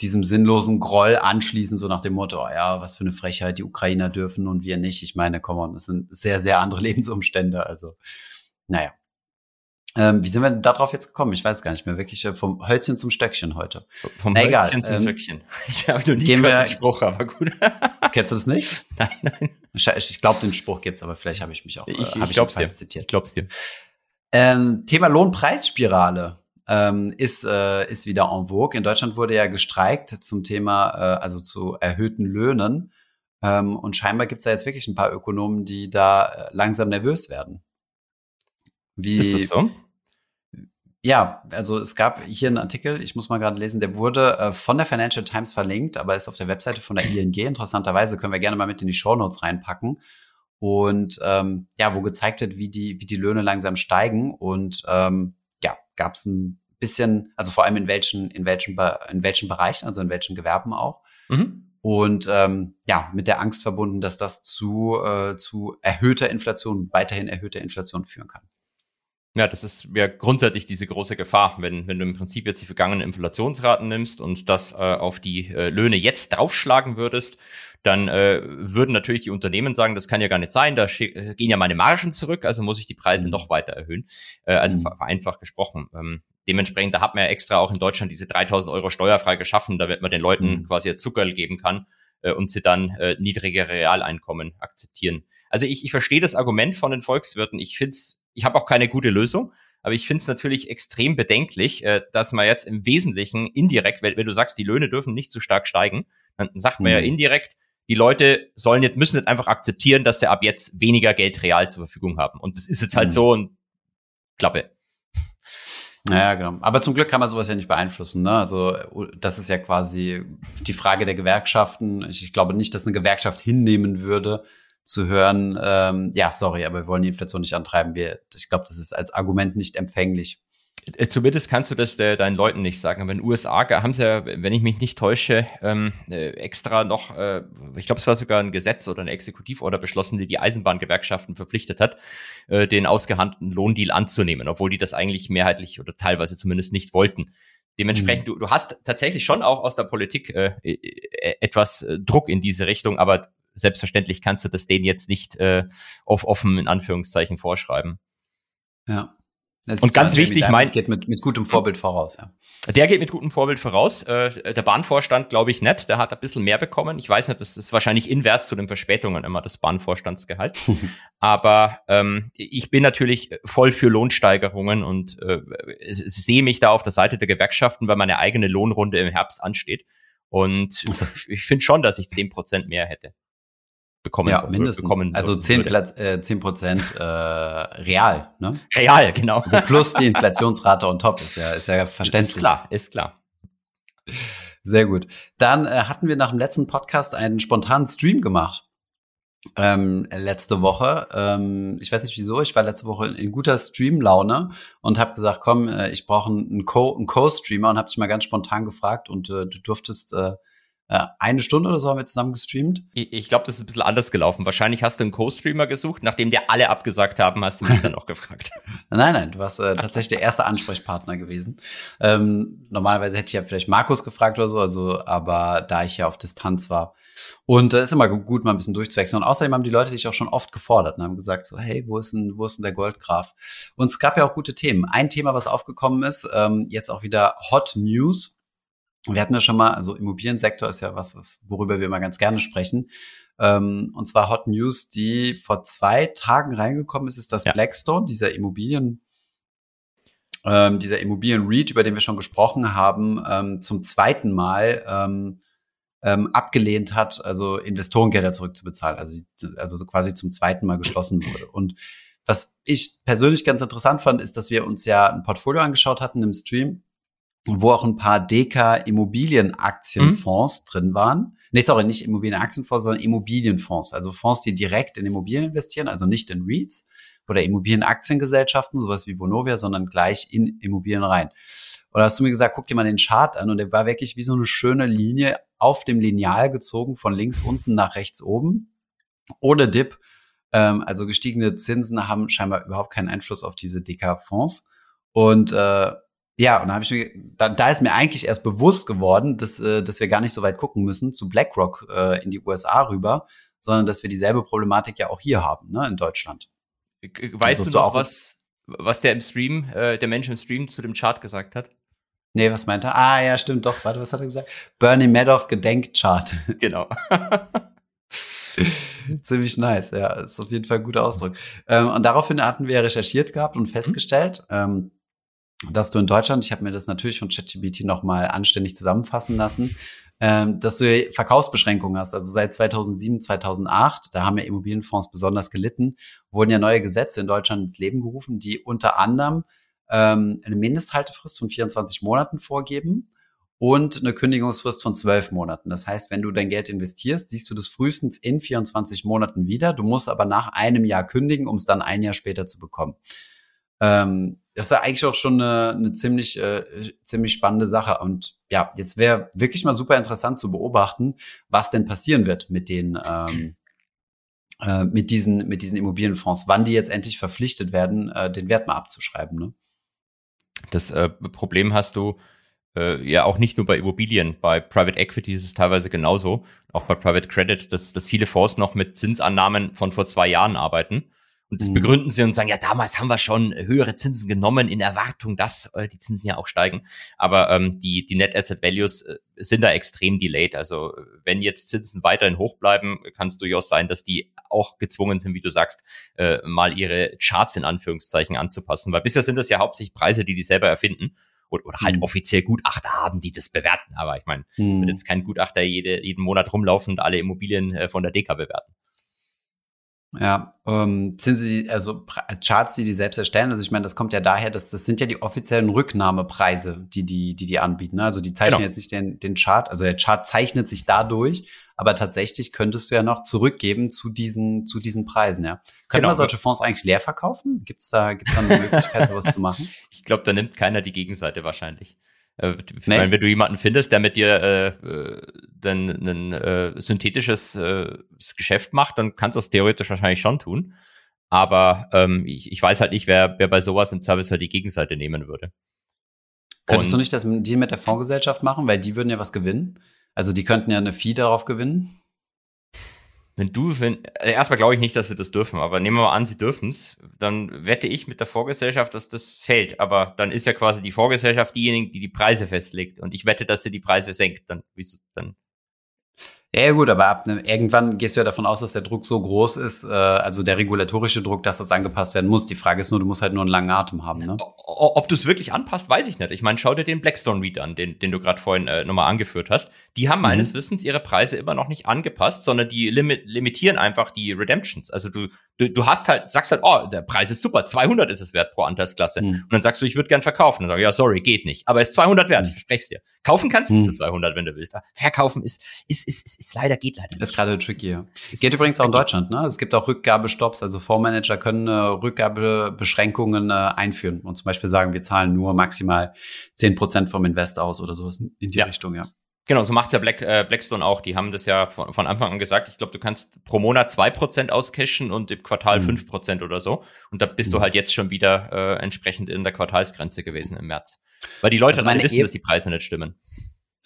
diesem sinnlosen Groll anschließen, so nach dem Motto, oh ja, was für eine Frechheit, die Ukrainer dürfen und wir nicht. Ich meine, komm on, das sind sehr, sehr andere Lebensumstände. Also, naja. Ähm, wie sind wir denn darauf jetzt gekommen? Ich weiß gar nicht mehr. Wirklich äh, vom Hölzchen zum Stöckchen heute. Vom Na, Hölzchen egal. zum ähm, Stöckchen. Ich habe noch nie gehen wir, den Spruch, aber gut. Kennst du das nicht? Nein, nein. Ich, ich glaube, den Spruch gibt's, aber vielleicht habe ich mich auch ich, äh, ich, ich glaub's dir. zitiert. Ich glaub's dir. Ähm, Thema Lohnpreisspirale ähm, ist, äh, ist wieder en vogue. In Deutschland wurde ja gestreikt zum Thema, äh, also zu erhöhten Löhnen. Ähm, und scheinbar gibt es da jetzt wirklich ein paar Ökonomen, die da äh, langsam nervös werden. Wie, ist das so? Ja, also es gab hier einen Artikel, ich muss mal gerade lesen, der wurde äh, von der Financial Times verlinkt, aber ist auf der Webseite von der ING. Interessanterweise können wir gerne mal mit in die Show Notes reinpacken. Und ähm, ja, wo gezeigt wird, wie die, wie die Löhne langsam steigen. Und ähm, ja, gab es ein bisschen, also vor allem in welchen, in welchen, in welchen Bereichen, also in welchen Gewerben auch. Mhm. Und ähm, ja, mit der Angst verbunden, dass das zu, äh, zu erhöhter Inflation, weiterhin erhöhter Inflation führen kann. Ja, das ist ja grundsätzlich diese große Gefahr, wenn, wenn du im Prinzip jetzt die vergangenen Inflationsraten nimmst und das äh, auf die äh, Löhne jetzt draufschlagen würdest, dann äh, würden natürlich die Unternehmen sagen, das kann ja gar nicht sein, da äh, gehen ja meine Margen zurück, also muss ich die Preise mhm. noch weiter erhöhen. Äh, also mhm. vereinfacht gesprochen. Ähm, dementsprechend, da hat man ja extra auch in Deutschland diese 3000 Euro steuerfrei geschaffen, damit man den Leuten mhm. quasi ein Zuckerl geben kann äh, und sie dann äh, niedrigere Realeinkommen akzeptieren. Also ich, ich verstehe das Argument von den Volkswirten. Ich finde ich habe auch keine gute Lösung. Aber ich finde es natürlich extrem bedenklich, äh, dass man jetzt im Wesentlichen indirekt, wenn, wenn, du sagst, die Löhne dürfen nicht zu stark steigen, dann sagt man mhm. ja indirekt, die Leute sollen jetzt, müssen jetzt einfach akzeptieren, dass sie ab jetzt weniger Geld real zur Verfügung haben. Und das ist jetzt halt mhm. so ein Klappe. Ja, genau. Aber zum Glück kann man sowas ja nicht beeinflussen. Ne? Also das ist ja quasi die Frage der Gewerkschaften. Ich, ich glaube nicht, dass eine Gewerkschaft hinnehmen würde, zu hören, ähm, ja, sorry, aber wir wollen die Inflation nicht antreiben. Wir, ich glaube, das ist als Argument nicht empfänglich. Äh, zumindest kannst du das äh, deinen Leuten nicht sagen. Aber in den USA haben sie ja, wenn ich mich nicht täusche, ähm, äh, extra noch, äh, ich glaube, es war sogar ein Gesetz oder eine Exekutivorder beschlossen, die die Eisenbahngewerkschaften verpflichtet hat, äh, den ausgehandelten Lohndeal anzunehmen, obwohl die das eigentlich mehrheitlich oder teilweise zumindest nicht wollten. Dementsprechend, mhm. du, du hast tatsächlich schon auch aus der Politik äh, äh, etwas Druck in diese Richtung, aber selbstverständlich kannst du das denen jetzt nicht äh, auf offen in Anführungszeichen vorschreiben. Ja. und ganz wichtig, mein geht mit, mit gutem Vorbild voraus, ja. Der geht mit gutem Vorbild voraus. Äh, der Bahnvorstand, glaube ich, nicht. Der hat ein bisschen mehr bekommen. Ich weiß nicht, das ist wahrscheinlich invers zu den Verspätungen immer das Bahnvorstandsgehalt. Aber ähm, ich bin natürlich voll für Lohnsteigerungen und äh, sehe mich da auf der Seite der Gewerkschaften, weil meine eigene Lohnrunde im Herbst ansteht. Und also. ich finde schon, dass ich zehn Prozent mehr hätte bekommen ja, mindestens. Bekommen also 10 Platz, äh, 10 Prozent äh, real, ne? Real, genau. Plus die Inflationsrate on top ist ja, ist ja verständlich. Ist klar, ist klar. Sehr gut. Dann äh, hatten wir nach dem letzten Podcast einen spontanen Stream gemacht. Ähm, letzte Woche. Ähm, ich weiß nicht wieso, ich war letzte Woche in, in guter Stream-Laune und habe gesagt, komm, äh, ich brauche einen Co-Streamer und habe dich mal ganz spontan gefragt und äh, du durftest äh, eine Stunde oder so haben wir zusammen gestreamt. Ich, ich glaube, das ist ein bisschen anders gelaufen. Wahrscheinlich hast du einen Co-Streamer gesucht, nachdem dir alle abgesagt haben, hast du mich dann auch gefragt. Nein, nein, du warst äh, tatsächlich der erste Ansprechpartner gewesen. Ähm, normalerweise hätte ich ja vielleicht Markus gefragt oder so, also, aber da ich ja auf Distanz war. Und es äh, ist immer gut, mal ein bisschen durchzuwechseln. Und außerdem haben die Leute dich auch schon oft gefordert und haben gesagt, so, hey, wo ist denn, wo ist denn der Goldgraf? Und es gab ja auch gute Themen. Ein Thema, was aufgekommen ist, ähm, jetzt auch wieder Hot News wir hatten ja schon mal, also Immobiliensektor ist ja was, was worüber wir immer ganz gerne sprechen. Ähm, und zwar Hot News, die vor zwei Tagen reingekommen ist, ist, dass ja. Blackstone, dieser Immobilien, ähm, dieser Immobilien-REIT, über den wir schon gesprochen haben, ähm, zum zweiten Mal ähm, ähm, abgelehnt hat, also Investorengelder zurückzubezahlen, also, also so quasi zum zweiten Mal geschlossen wurde. Und was ich persönlich ganz interessant fand, ist, dass wir uns ja ein Portfolio angeschaut hatten im Stream wo auch ein paar Deka Immobilienaktienfonds mhm. drin waren. Nee, sorry, nicht Immobilienaktienfonds, sondern Immobilienfonds. Also Fonds, die direkt in Immobilien investieren, also nicht in REITs. oder Immobilienaktiengesellschaften, sowas wie Vonovia, sondern gleich in Immobilien rein. Oder hast du mir gesagt, guck dir mal den Chart an und der war wirklich wie so eine schöne Linie auf dem Lineal gezogen, von links unten nach rechts oben, ohne Dip. Ähm, also gestiegene Zinsen haben scheinbar überhaupt keinen Einfluss auf diese DK-Fonds. Und äh, ja, und da habe ich mir, da, da ist mir eigentlich erst bewusst geworden, dass, äh, dass wir gar nicht so weit gucken müssen zu BlackRock äh, in die USA rüber, sondern dass wir dieselbe Problematik ja auch hier haben, ne, in Deutschland. Weißt also, du noch, was, was der im Stream, äh, der Mensch im Stream zu dem Chart gesagt hat? Nee, was meint er? Ah, ja, stimmt doch. Warte, was hat er gesagt? Bernie Madoff Gedenkchart. Genau. Ziemlich nice, ja. Ist auf jeden Fall ein guter Ausdruck. Ähm, und daraufhin hatten wir recherchiert gehabt und festgestellt, ähm, dass du in Deutschland, ich habe mir das natürlich von ChatGPT nochmal anständig zusammenfassen lassen, ähm, dass du Verkaufsbeschränkungen hast. Also seit 2007, 2008, da haben ja Immobilienfonds besonders gelitten, wurden ja neue Gesetze in Deutschland ins Leben gerufen, die unter anderem ähm, eine Mindesthaltefrist von 24 Monaten vorgeben und eine Kündigungsfrist von 12 Monaten. Das heißt, wenn du dein Geld investierst, siehst du das frühestens in 24 Monaten wieder. Du musst aber nach einem Jahr kündigen, um es dann ein Jahr später zu bekommen. Ähm, das ist eigentlich auch schon eine, eine ziemlich, äh, ziemlich spannende Sache. Und ja, jetzt wäre wirklich mal super interessant zu beobachten, was denn passieren wird mit den, ähm, äh, mit diesen, mit diesen Immobilienfonds, wann die jetzt endlich verpflichtet werden, äh, den Wert mal abzuschreiben. Ne? Das äh, Problem hast du äh, ja auch nicht nur bei Immobilien, bei Private Equity ist es teilweise genauso, auch bei Private Credit, dass, dass viele Fonds noch mit Zinsannahmen von vor zwei Jahren arbeiten und das mhm. begründen sie und sagen, ja, damals haben wir schon höhere Zinsen genommen in Erwartung, dass äh, die Zinsen ja auch steigen. Aber ähm, die, die Net Asset Values äh, sind da extrem delayed. Also wenn jetzt Zinsen weiterhin hoch bleiben, kann es durchaus sein, dass die auch gezwungen sind, wie du sagst, äh, mal ihre Charts in Anführungszeichen anzupassen. Weil bisher sind das ja hauptsächlich Preise, die die selber erfinden oder, oder halt mhm. offiziell Gutachter haben, die das bewerten. Aber ich meine, mhm. wird jetzt kein Gutachter jede, jeden Monat rumlaufen und alle Immobilien äh, von der DK bewerten. Ja, ähm, Zinsen, die, also Charts, die die selbst erstellen. Also ich meine, das kommt ja daher, dass das sind ja die offiziellen Rücknahmepreise, die die, die, die anbieten. Ne? Also die zeichnen genau. jetzt nicht den, den Chart, also der Chart zeichnet sich dadurch, aber tatsächlich könntest du ja noch zurückgeben zu diesen, zu diesen Preisen, ja. Können genau. wir solche Fonds eigentlich leer verkaufen? Gibt's da, gibt's da eine Möglichkeit, sowas zu machen? Ich glaube, da nimmt keiner die Gegenseite wahrscheinlich. Äh, nee. meine, wenn du jemanden findest, der mit dir äh, äh dann ein äh, synthetisches äh, Geschäft macht, dann kannst du das theoretisch wahrscheinlich schon tun. Aber ähm, ich, ich weiß halt nicht, wer, wer bei sowas im Service halt die Gegenseite nehmen würde. Könntest Und, du nicht das mit, die mit der Fondsgesellschaft machen, weil die würden ja was gewinnen? Also die könnten ja eine Fee darauf gewinnen. Wenn du, wenn, äh, erstmal glaube ich nicht, dass sie das dürfen, aber nehmen wir mal an, sie dürfen's, dann wette ich mit der Vorgesellschaft, dass das fällt. Aber dann ist ja quasi die Vorgesellschaft diejenige, die die Preise festlegt. Und ich wette, dass sie die Preise senkt. Dann, wie dann ja, gut, aber ab, ne, irgendwann gehst du ja davon aus, dass der Druck so groß ist, äh, also der regulatorische Druck, dass das angepasst werden muss. Die Frage ist nur, du musst halt nur einen langen Atem haben. Ne? Ob du es wirklich anpasst, weiß ich nicht. Ich meine, schau dir den Blackstone Read an, den, den du gerade vorhin äh, nochmal angeführt hast. Die haben mhm. meines Wissens ihre Preise immer noch nicht angepasst, sondern die limit limitieren einfach die Redemptions. Also du, du, du hast halt, sagst halt, oh, der Preis ist super, 200 ist es wert pro Anteilsklasse. Mhm. Und dann sagst du, ich würde gern verkaufen. Dann sag ich, ja, sorry, geht nicht. Aber es ist 200 wert, mhm. ich verspreche dir. Kaufen kannst du mhm. zu 200, wenn du willst. Verkaufen ist, ist, ist, ist, ist leider, geht leider nicht. Das ist gerade tricky, ja. Es geht übrigens auch in Deutschland, ne? Es gibt auch Rückgabestops, also Fondsmanager können äh, Rückgabebeschränkungen äh, einführen und zum Beispiel sagen, wir zahlen nur maximal zehn Prozent vom Invest aus oder sowas in die ja. Richtung, ja. Genau, so macht's ja Black, äh, Blackstone auch. Die haben das ja von, von Anfang an gesagt. Ich glaube, du kannst pro Monat zwei Prozent auscashen und im Quartal mhm. fünf Prozent oder so. Und da bist mhm. du halt jetzt schon wieder äh, entsprechend in der Quartalsgrenze gewesen im März. Weil die Leute also alle wissen, e dass die Preise nicht stimmen.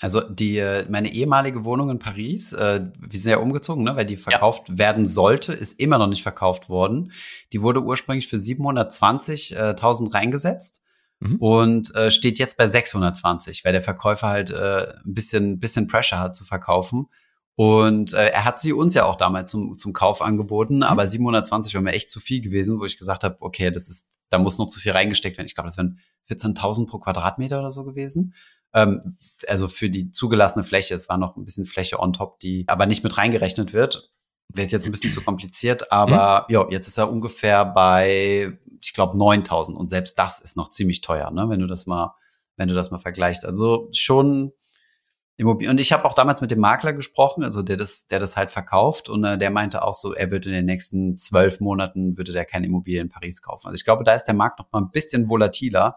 Also die äh, meine ehemalige Wohnung in Paris, äh, wir sind ja umgezogen, ne, weil die verkauft ja. werden sollte, ist immer noch nicht verkauft worden. Die wurde ursprünglich für 720.000 reingesetzt mhm. und äh, steht jetzt bei 620, weil der Verkäufer halt äh, ein bisschen bisschen Pressure hat zu verkaufen. Und äh, er hat sie uns ja auch damals zum, zum Kauf angeboten, mhm. aber 720 war mir echt zu viel gewesen, wo ich gesagt habe, okay, das ist, da muss noch zu viel reingesteckt werden. Ich glaube, das wären 14.000 pro Quadratmeter oder so gewesen. Ähm, also für die zugelassene Fläche, es war noch ein bisschen Fläche on top, die aber nicht mit reingerechnet wird. Wird jetzt ein bisschen zu kompliziert, aber mhm. ja, jetzt ist er ungefähr bei, ich glaube, 9000 und selbst das ist noch ziemlich teuer, ne, wenn du das mal, wenn du das mal vergleichst. Also schon Immobilien. Und ich habe auch damals mit dem Makler gesprochen, also der das, der das halt verkauft und äh, der meinte auch so, er wird in den nächsten zwölf Monaten würde der keine Immobilie in Paris kaufen. Also ich glaube, da ist der Markt noch mal ein bisschen volatiler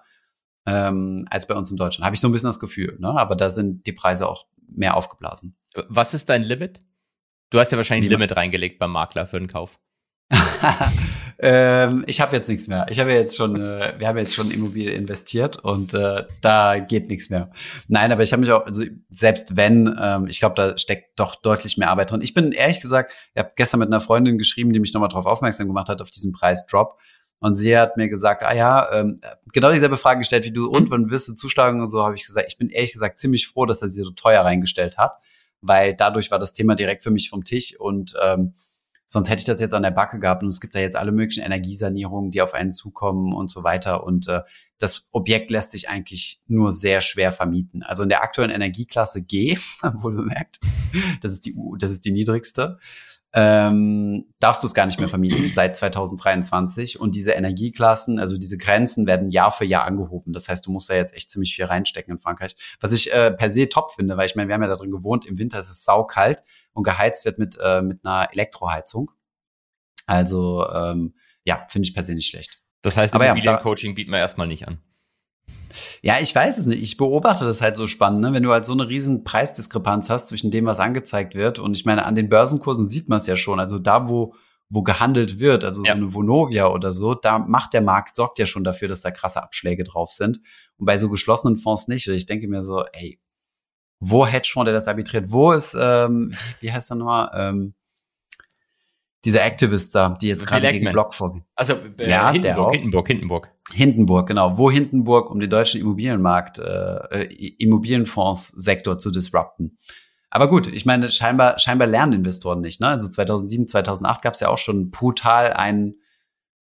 ähm, als bei uns in Deutschland. Habe ich so ein bisschen das Gefühl. Ne? Aber da sind die Preise auch mehr aufgeblasen. Was ist dein Limit? Du hast ja wahrscheinlich ein Limit reingelegt beim Makler für den Kauf. ähm, ich habe jetzt nichts mehr. Ich habe jetzt schon, äh, wir haben jetzt schon Immobilie investiert und äh, da geht nichts mehr. Nein, aber ich habe mich auch, also selbst wenn, ähm, ich glaube, da steckt doch deutlich mehr Arbeit drin. Ich bin ehrlich gesagt, ich habe gestern mit einer Freundin geschrieben, die mich nochmal darauf aufmerksam gemacht hat, auf diesen Preisdrop. Und sie hat mir gesagt, ah ja, ähm, genau dieselbe Frage gestellt wie du, und wann wirst du zuschlagen? Und so, habe ich gesagt, ich bin ehrlich gesagt ziemlich froh, dass er sie so teuer reingestellt hat, weil dadurch war das Thema direkt für mich vom Tisch. Und ähm, Sonst hätte ich das jetzt an der Backe gehabt. Und es gibt da jetzt alle möglichen Energiesanierungen, die auf einen zukommen und so weiter. Und äh, das Objekt lässt sich eigentlich nur sehr schwer vermieten. Also in der aktuellen Energieklasse G, wohl bemerkt, das ist die, das ist die niedrigste, ähm, darfst du es gar nicht mehr vermieten seit 2023. Und diese Energieklassen, also diese Grenzen werden Jahr für Jahr angehoben. Das heißt, du musst da jetzt echt ziemlich viel reinstecken in Frankreich. Was ich äh, per se top finde, weil ich meine, wir haben ja da drin gewohnt, im Winter ist es saukalt und geheizt wird mit, äh, mit einer Elektroheizung. Also ähm, ja, finde ich per se nicht schlecht. Das heißt, Immobiliencoaching ja, bieten wir erstmal nicht an. Ja, ich weiß es nicht. Ich beobachte das halt so spannend, ne? wenn du halt so eine riesen Preisdiskrepanz hast zwischen dem, was angezeigt wird. Und ich meine, an den Börsenkursen sieht man es ja schon. Also da, wo, wo gehandelt wird, also ja. so eine Vonovia oder so, da macht der Markt, sorgt ja schon dafür, dass da krasse Abschläge drauf sind. Und bei so geschlossenen Fonds nicht. Ich denke mir so, ey, wo Hedgefonds, der das arbitriert, wo ist, ähm, wie heißt der nochmal? Ähm, dieser Activist da, die jetzt gerade gegen Block vorgehen. Also äh, ja, Hindenburg, der auch. Hindenburg, Hindenburg. Hindenburg, genau. Wo Hindenburg, um den deutschen Immobilienmarkt, äh, Immobilienfondssektor zu disrupten. Aber gut, ich meine, scheinbar, scheinbar lernen Investoren nicht. Ne? Also 2007, 2008 gab es ja auch schon brutal ein,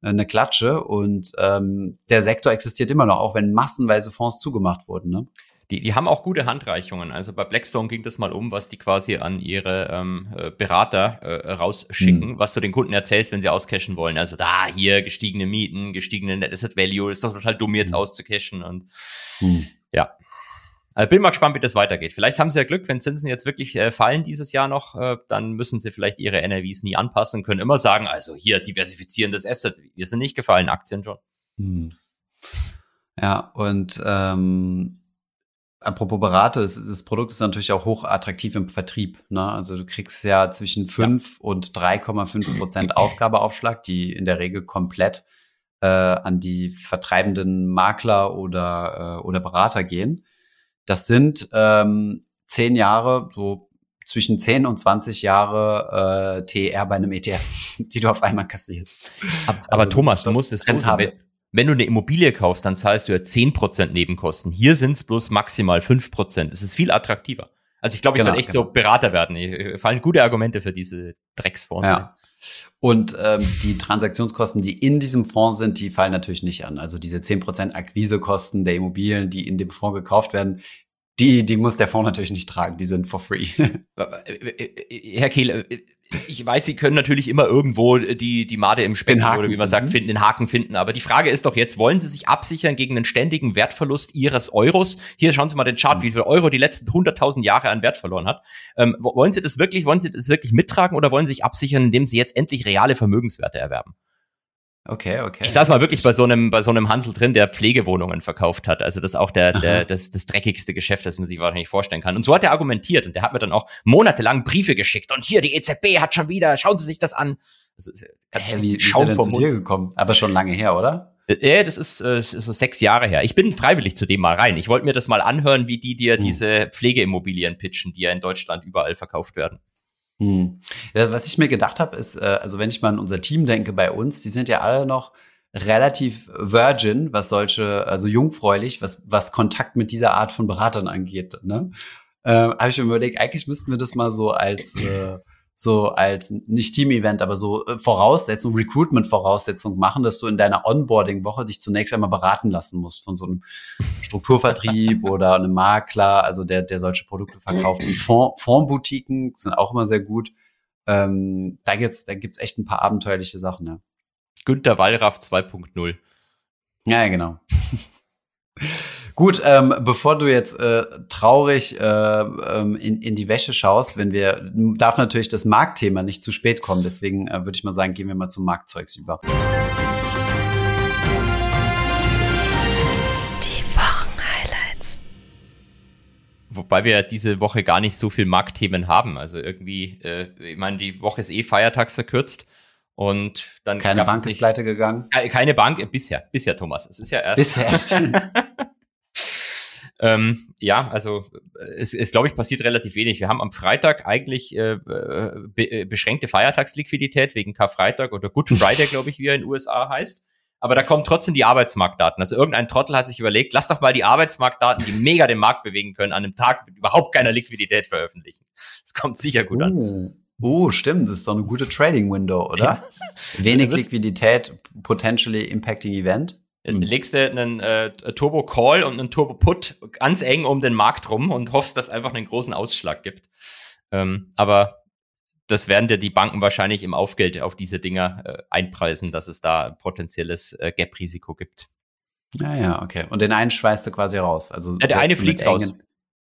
eine Klatsche und ähm, der Sektor existiert immer noch, auch wenn massenweise Fonds zugemacht wurden. Ne? Die, die haben auch gute Handreichungen. Also bei Blackstone ging das mal um, was die quasi an ihre ähm, äh, Berater äh, rausschicken, mhm. was du den Kunden erzählst, wenn sie auscashen wollen. Also da hier gestiegene Mieten, gestiegene Net Asset Value, ist doch total dumm jetzt mhm. auszucashen und mhm. ja. Also bin mal gespannt, wie das weitergeht. Vielleicht haben sie ja Glück, wenn Zinsen jetzt wirklich äh, fallen dieses Jahr noch, äh, dann müssen sie vielleicht ihre NRVs nie anpassen, können immer sagen, also hier diversifizieren das Asset. Wir sind nicht gefallen, Aktien schon. Mhm. Ja, und ähm, Apropos Berater, das, das, Produkt ist natürlich auch hoch attraktiv im Vertrieb. Ne? Also du kriegst ja zwischen 5 ja. und 3,5 Prozent Ausgabeaufschlag, die in der Regel komplett äh, an die vertreibenden Makler oder, äh, oder Berater gehen. Das sind ähm, zehn Jahre, so zwischen 10 und 20 Jahre äh, TR bei einem ETF, die du auf einmal kassierst. Aber, also, Thomas, du musst es so sagen, wenn du eine Immobilie kaufst, dann zahlst du ja zehn Prozent Nebenkosten. Hier sind es bloß maximal fünf Prozent. Es ist viel attraktiver. Also ich glaube, ich genau, soll echt genau. so Berater werden. Hier fallen gute Argumente für diese Drecksfonds. Ja. Und ähm, die Transaktionskosten, die in diesem Fonds sind, die fallen natürlich nicht an. Also diese zehn Prozent Akquisekosten der Immobilien, die in dem Fonds gekauft werden, die, die muss der Fonds natürlich nicht tragen, die sind for free. Herr Kehl, ich weiß, Sie können natürlich immer irgendwo die, die Made im Speck oder wie man sagt, finden, den Haken finden. Aber die Frage ist doch jetzt, wollen Sie sich absichern gegen einen ständigen Wertverlust Ihres Euros? Hier schauen Sie mal den Chart, wie viel Euro die letzten 100.000 Jahre an Wert verloren hat. Ähm, wollen Sie das wirklich, wollen Sie das wirklich mittragen oder wollen Sie sich absichern, indem Sie jetzt endlich reale Vermögenswerte erwerben? Okay, okay. Ich saß mal wirklich bei so einem, bei so einem Hansel drin, der Pflegewohnungen verkauft hat. Also das ist auch der, der, das, das dreckigste Geschäft, das man sich wahrscheinlich vorstellen kann. Und so hat er argumentiert und der hat mir dann auch monatelang Briefe geschickt. Und hier, die EZB hat schon wieder, schauen Sie sich das an. Das ist, Hä, wie, wie ist er denn zu dir gekommen? Aber schon lange her, oder? Ja, das ist, äh, ist so sechs Jahre her. Ich bin freiwillig zu dem mal rein. Ich wollte mir das mal anhören, wie die dir hm. diese Pflegeimmobilien pitchen, die ja in Deutschland überall verkauft werden. Hm. Ja, was ich mir gedacht habe, ist, äh, also wenn ich mal an unser Team denke bei uns, die sind ja alle noch relativ virgin, was solche, also jungfräulich, was, was Kontakt mit dieser Art von Beratern angeht. Ne? Äh, habe ich mir überlegt, eigentlich müssten wir das mal so als äh, so als nicht Team-Event, aber so äh, Voraussetzung, Recruitment-Voraussetzung machen, dass du in deiner Onboarding-Woche dich zunächst einmal beraten lassen musst von so einem Strukturvertrieb oder einem Makler, also der, der solche Produkte verkauft. Und Fond, Fondboutiquen sind auch immer sehr gut. Ähm, da gibt's, da gibt's echt ein paar abenteuerliche Sachen, ja. Günter Wallraff 2.0. Ja, genau. Gut, ähm, bevor du jetzt äh, traurig äh, ähm, in, in die Wäsche schaust, wenn wir, darf natürlich das Marktthema nicht zu spät kommen. Deswegen äh, würde ich mal sagen, gehen wir mal zum Marktzeugs über. Wobei wir diese Woche gar nicht so viel Marktthemen haben. Also irgendwie, äh, ich meine, die Woche ist eh feiertags verkürzt. Und dann keine Bank ist pleite gegangen. Keine Bank, äh, bisher, bisher, Thomas. Es ist ja erst. Bisher. ähm, ja, also es, es glaube ich passiert relativ wenig. Wir haben am Freitag eigentlich äh, be äh, beschränkte Feiertagsliquidität wegen Karfreitag oder Good Friday, glaube ich, wie er in den USA heißt aber da kommen trotzdem die Arbeitsmarktdaten. Also irgendein Trottel hat sich überlegt, lass doch mal die Arbeitsmarktdaten, die mega den Markt bewegen können, an einem Tag mit überhaupt keiner Liquidität veröffentlichen. Das kommt sicher gut an. Uh, uh stimmt, das ist doch eine gute Trading Window, oder? Wenig Liquidität, potentially impacting Event. Hm. Legst du einen äh, Turbo Call und einen Turbo Put ganz eng um den Markt rum und hoffst, dass es einfach einen großen Ausschlag gibt. Ähm, aber das werden dir die Banken wahrscheinlich im Aufgeld auf diese Dinger äh, einpreisen, dass es da potenzielles äh, Gap-Risiko gibt. Ja, ja, okay. Und den einen schweißt du quasi raus. Also ja, der eine fliegt raus.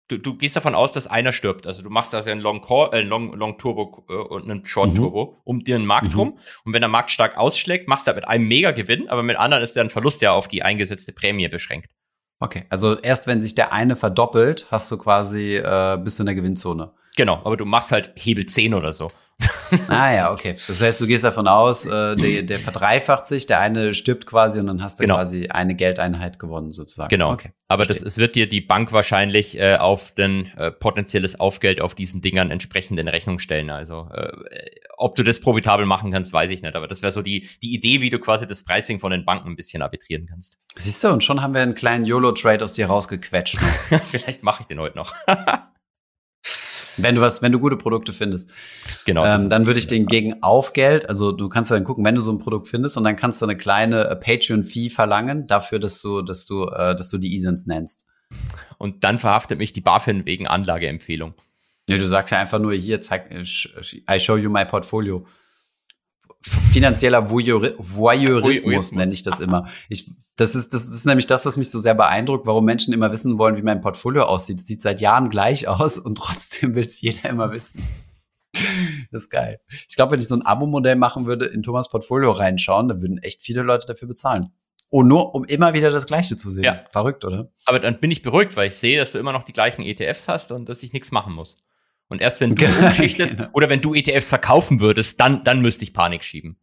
Du, du gehst davon aus, dass einer stirbt. Also du machst da also einen Long, Call, äh, Long, Long Turbo äh, und einen Short mhm. Turbo mhm. um dir einen Markt mhm. rum. Und wenn der Markt stark ausschlägt, machst du mit einem mega Gewinn, aber mit anderen ist der Verlust ja auf die eingesetzte Prämie beschränkt. Okay, also erst wenn sich der eine verdoppelt, hast du quasi, äh, bist du in der Gewinnzone. Genau, aber du machst halt Hebel 10 oder so. ah ja, okay. Das heißt, du gehst davon aus, äh, der, der verdreifacht sich, der eine stirbt quasi und dann hast du genau. quasi eine Geldeinheit gewonnen sozusagen. Genau. Okay, aber das, es wird dir die Bank wahrscheinlich äh, auf den äh, potenzielles Aufgeld auf diesen Dingern entsprechend in Rechnung stellen. Also äh, ob du das profitabel machen kannst, weiß ich nicht. Aber das wäre so die, die Idee, wie du quasi das Pricing von den Banken ein bisschen arbitrieren kannst. Siehst du, und schon haben wir einen kleinen YOLO-Trade aus dir rausgequetscht. Vielleicht mache ich den heute noch. Wenn du was, wenn du gute Produkte findest. Genau. Ähm, dann würde ich den gegen Aufgeld, also du kannst dann gucken, wenn du so ein Produkt findest und dann kannst du eine kleine äh, Patreon-Fee verlangen dafür, dass du, dass du, äh, dass du die Esens nennst. Und dann verhaftet mich die BaFin wegen Anlageempfehlung. Ja, du sagst ja einfach nur hier, zeig, äh, I show you my portfolio finanzieller Voyeur Voyeurismus nenne ich das immer. Ich, das ist, das ist nämlich das, was mich so sehr beeindruckt, warum Menschen immer wissen wollen, wie mein Portfolio aussieht. Es sieht seit Jahren gleich aus und trotzdem will es jeder immer wissen. Das ist geil. Ich glaube, wenn ich so ein Abo-Modell machen würde, in Thomas Portfolio reinschauen, dann würden echt viele Leute dafür bezahlen. Oh, nur um immer wieder das Gleiche zu sehen. Ja. Verrückt, oder? Aber dann bin ich beruhigt, weil ich sehe, dass du immer noch die gleichen ETFs hast und dass ich nichts machen muss. Und erst wenn du umschichtest genau. oder wenn du ETFs verkaufen würdest, dann, dann müsste ich Panik schieben.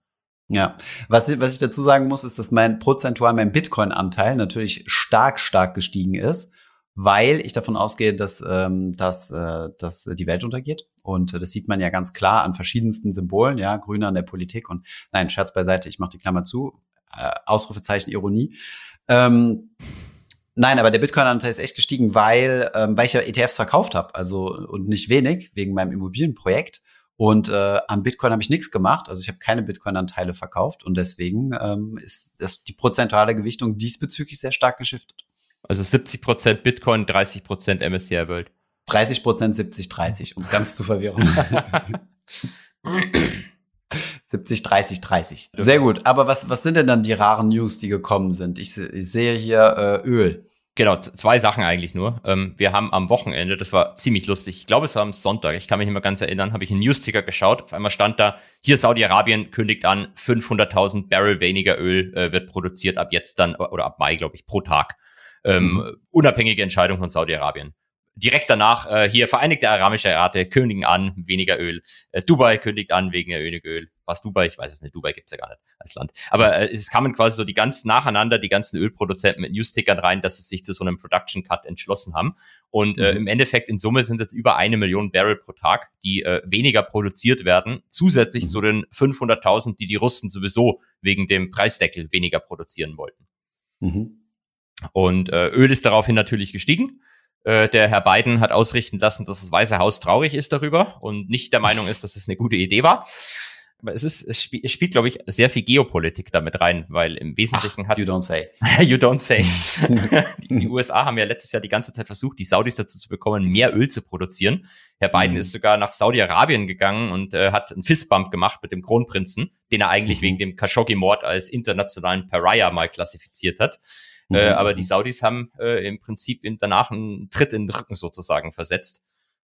Ja, was, was ich dazu sagen muss, ist, dass mein prozentual mein Bitcoin-Anteil natürlich stark, stark gestiegen ist, weil ich davon ausgehe, dass, ähm, dass, äh, dass die Welt untergeht. Und äh, das sieht man ja ganz klar an verschiedensten Symbolen, ja, Grüne an der Politik und nein, Scherz beiseite, ich mache die Klammer zu, äh, Ausrufezeichen Ironie. Ähm, Nein, aber der Bitcoin-Anteil ist echt gestiegen, weil, ähm, weil ich ja ETFs verkauft habe, also und nicht wenig wegen meinem Immobilienprojekt. Und äh, am Bitcoin habe ich nichts gemacht, also ich habe keine Bitcoin-Anteile verkauft und deswegen ähm, ist das die prozentuale Gewichtung diesbezüglich sehr stark geschiftet. Also 70 Prozent Bitcoin, 30 Prozent MSCI World. 30 Prozent 70, 30, um es ganz zu verwirren. 70, 30, 30. Sehr gut. Aber was, was sind denn dann die raren News, die gekommen sind? Ich, ich sehe hier äh, Öl. Genau, zwei Sachen eigentlich nur. Ähm, wir haben am Wochenende, das war ziemlich lustig, ich glaube, es war am Sonntag, ich kann mich nicht mehr ganz erinnern, habe ich einen News-Ticker geschaut. Auf einmal stand da, hier Saudi-Arabien kündigt an, 500.000 Barrel weniger Öl äh, wird produziert ab jetzt dann, oder ab Mai, glaube ich, pro Tag. Ähm, mhm. Unabhängige Entscheidung von Saudi-Arabien direkt danach äh, hier Vereinigte Arabische Emiraten kündigen an, weniger Öl. Äh, Dubai kündigt an wegen weniger Öl. Was Dubai? Ich weiß es nicht. Dubai gibt's ja gar nicht als Land. Aber äh, es kamen quasi so die ganz nacheinander, die ganzen Ölproduzenten mit Newstickern rein, dass sie sich zu so einem Production Cut entschlossen haben. Und äh, mhm. im Endeffekt in Summe sind es jetzt über eine Million Barrel pro Tag, die äh, weniger produziert werden, zusätzlich mhm. zu den 500.000, die die Russen sowieso wegen dem Preisdeckel weniger produzieren wollten. Mhm. Und äh, Öl ist daraufhin natürlich gestiegen. Äh, der Herr Biden hat ausrichten lassen, dass das Weiße Haus traurig ist darüber und nicht der Meinung ist, dass es eine gute Idee war. Aber es ist, es spielt, es spielt glaube ich, sehr viel Geopolitik damit rein, weil im Wesentlichen Ach, hat. You don't say. you don't say. die, die, USA haben ja letztes Jahr die ganze Zeit versucht, die Saudis dazu zu bekommen, mehr Öl zu produzieren. Herr Biden mhm. ist sogar nach Saudi-Arabien gegangen und äh, hat einen Fistbump gemacht mit dem Kronprinzen, den er eigentlich mhm. wegen dem Khashoggi-Mord als internationalen Pariah mal klassifiziert hat. Mhm. Äh, aber die Saudis haben äh, im Prinzip in, danach einen Tritt in den Rücken sozusagen versetzt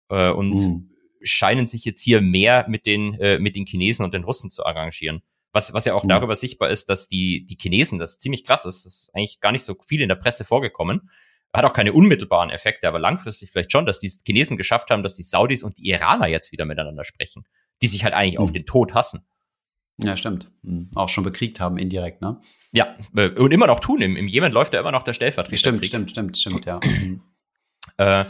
äh, und mhm. scheinen sich jetzt hier mehr mit den, äh, mit den Chinesen und den Russen zu arrangieren. Was, was ja auch mhm. darüber sichtbar ist, dass die, die Chinesen, das ziemlich krass ist, das ist eigentlich gar nicht so viel in der Presse vorgekommen, hat auch keine unmittelbaren Effekte, aber langfristig vielleicht schon, dass die Chinesen geschafft haben, dass die Saudis und die Iraner jetzt wieder miteinander sprechen, die sich halt eigentlich mhm. auf den Tod hassen. Ja, stimmt. Mhm. Auch schon bekriegt haben indirekt, ne? Ja, äh, und immer noch tun. Im, Im Jemen läuft ja immer noch der Stellvertreter. Stimmt, stimmt, stimmt, stimmt, ja. Äh,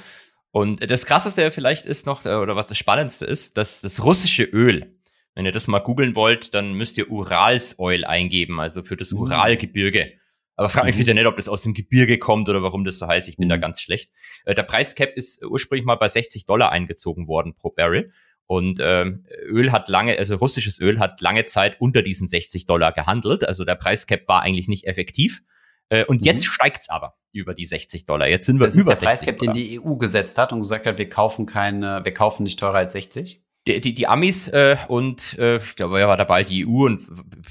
und das Krasseste vielleicht ist noch, äh, oder was das Spannendste ist, dass das russische Öl, wenn ihr das mal googeln wollt, dann müsst ihr Urals Oil eingeben, also für das mhm. Uralgebirge. Aber frag mich mhm. bitte nicht, ob das aus dem Gebirge kommt oder warum das so heißt. Ich bin mhm. da ganz schlecht. Der Preiscap ist ursprünglich mal bei 60 Dollar eingezogen worden pro Barrel. Und ähm, Öl hat lange, also russisches Öl hat lange Zeit unter diesen 60 Dollar gehandelt. Also der Preiscap war eigentlich nicht effektiv. Äh, und mhm. jetzt steigt's aber über die 60 Dollar. Jetzt sind wir das über ist der Preiscap, den die EU gesetzt hat und gesagt hat, wir kaufen keine, wir kaufen nicht teurer als 60. Die, die, die Amis äh, und äh, ich glaube, wer war dabei? Die EU und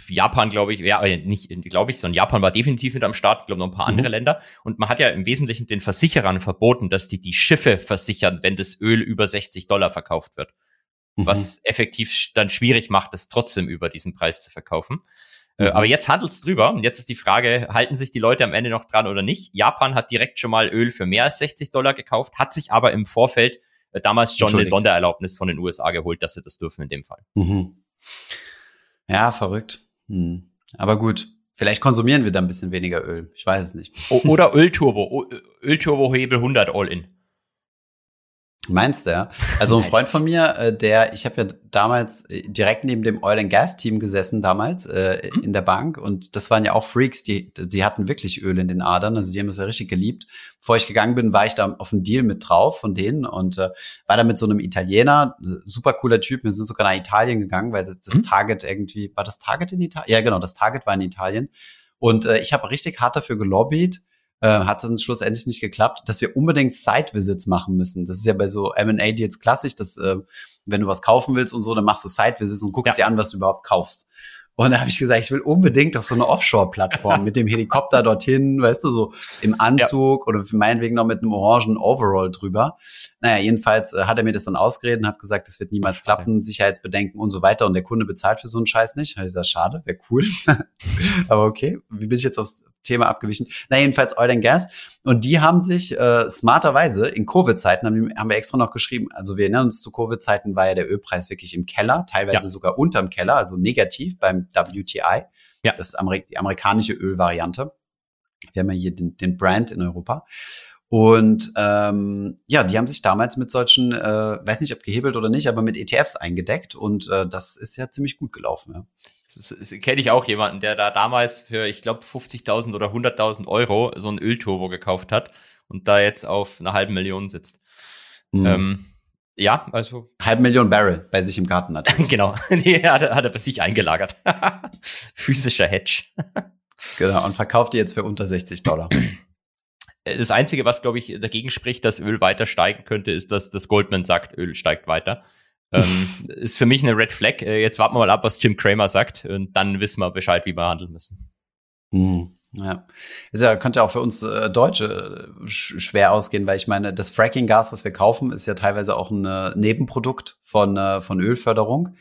Japan, glaube ich, ja, äh, nicht, glaube ich, sondern Japan war definitiv mit am Start, ich glaube noch ein paar mhm. andere Länder. Und man hat ja im Wesentlichen den Versicherern verboten, dass die die Schiffe versichern, wenn das Öl über 60 Dollar verkauft wird. Mhm. Was effektiv dann schwierig macht, es trotzdem über diesen Preis zu verkaufen. Äh, mhm. aber jetzt handelt es drüber und jetzt ist die Frage, halten sich die Leute am Ende noch dran oder nicht? Japan hat direkt schon mal Öl für mehr als 60 Dollar gekauft, hat sich aber im Vorfeld äh, damals schon eine Sondererlaubnis von den USA geholt, dass sie das dürfen in dem Fall. Mhm. Ja, verrückt. Hm. Aber gut, vielleicht konsumieren wir da ein bisschen weniger Öl. Ich weiß es nicht. oder Ölturbo, Ölturbo-Hebel 100 All-in. Meinst du, ja? Also ein Freund von mir, äh, der, ich habe ja damals äh, direkt neben dem Oil and Gas Team gesessen damals äh, mhm. in der Bank und das waren ja auch Freaks, die, die hatten wirklich Öl in den Adern, also die haben das ja richtig geliebt. Bevor ich gegangen bin, war ich da auf einen Deal mit drauf von denen und äh, war da mit so einem Italiener, super cooler Typ. Wir sind sogar nach Italien gegangen, weil das, das mhm. Target irgendwie, war das Target in Italien? Ja, genau, das Target war in Italien. Und äh, ich habe richtig hart dafür gelobbyt, äh, hat es schlussendlich nicht geklappt, dass wir unbedingt Site-Visits machen müssen. Das ist ja bei so M&A-Deals klassisch, dass äh, wenn du was kaufen willst und so, dann machst du Site-Visits und guckst ja. dir an, was du überhaupt kaufst. Und da habe ich gesagt, ich will unbedingt auf so eine Offshore-Plattform mit dem Helikopter dorthin, weißt du, so im Anzug ja. oder meinetwegen noch mit einem orangen Overall drüber. Naja, jedenfalls äh, hat er mir das dann ausgeredet und hat gesagt, das wird niemals klappen, Sicherheitsbedenken und so weiter. Und der Kunde bezahlt für so einen Scheiß nicht. Habe ich gesagt, schade, wäre cool. Aber okay, wie bin ich jetzt aufs Thema abgewichen? Na, jedenfalls Oil and Gas. Und die haben sich äh, smarterweise in Covid-Zeiten, haben, haben wir extra noch geschrieben, also wir erinnern uns zu Covid-Zeiten war ja der Ölpreis wirklich im Keller, teilweise ja. sogar unterm Keller, also negativ beim WTI. Ja. Das ist Amerik die amerikanische Ölvariante. Wir haben ja hier den, den Brand in Europa. Und ähm, ja, die haben sich damals mit solchen, äh, weiß nicht, ob gehebelt oder nicht, aber mit ETFs eingedeckt und äh, das ist ja ziemlich gut gelaufen. Ja. Das, das kenne ich auch jemanden, der da damals für, ich glaube, 50.000 oder 100.000 Euro so ein Ölturbo gekauft hat und da jetzt auf einer halben Million sitzt. Mhm. Ähm, ja, also. Halb Million Barrel bei sich im Garten hat. genau. Die hat, hat er bei sich eingelagert. Physischer Hedge. genau. Und verkauft die jetzt für unter 60 Dollar. Das Einzige, was, glaube ich, dagegen spricht, dass Öl weiter steigen könnte, ist, dass das Goldman sagt, Öl steigt weiter. ähm, ist für mich eine Red Flag. Äh, jetzt warten wir mal ab, was Jim Cramer sagt und dann wissen wir Bescheid, wie wir handeln müssen. Mhm. Ja, ist ja könnte auch für uns äh, Deutsche äh, sch schwer ausgehen, weil ich meine, das Fracking-Gas, was wir kaufen, ist ja teilweise auch ein äh, Nebenprodukt von äh, von Ölförderung.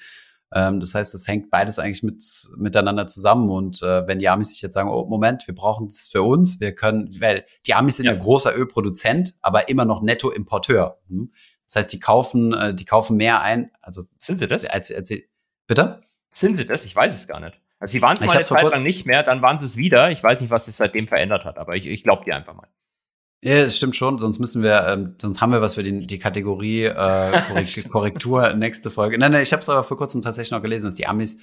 Ähm, das heißt, das hängt beides eigentlich mit miteinander zusammen. Und äh, wenn die Amis sich jetzt sagen, oh Moment, wir brauchen das für uns, wir können, weil die Amis sind ja, ja großer Ölproduzent, aber immer noch Nettoimporteur. Hm? Das heißt, die kaufen, äh, die kaufen mehr ein. Also sind sie das? Als, als, bitte? Sind sie das? Ich weiß es gar nicht. Also sie waren es mal eine Zeit lang nicht mehr, dann waren sie es wieder. Ich weiß nicht, was sich seitdem verändert hat, aber ich, ich glaube dir einfach mal. Ja, das stimmt schon, sonst müssen wir, ähm, sonst haben wir was für die, die Kategorie äh, Korrektur, Korrektur nächste Folge. Nein, nein, ich habe es aber vor kurzem tatsächlich noch gelesen, dass die Amis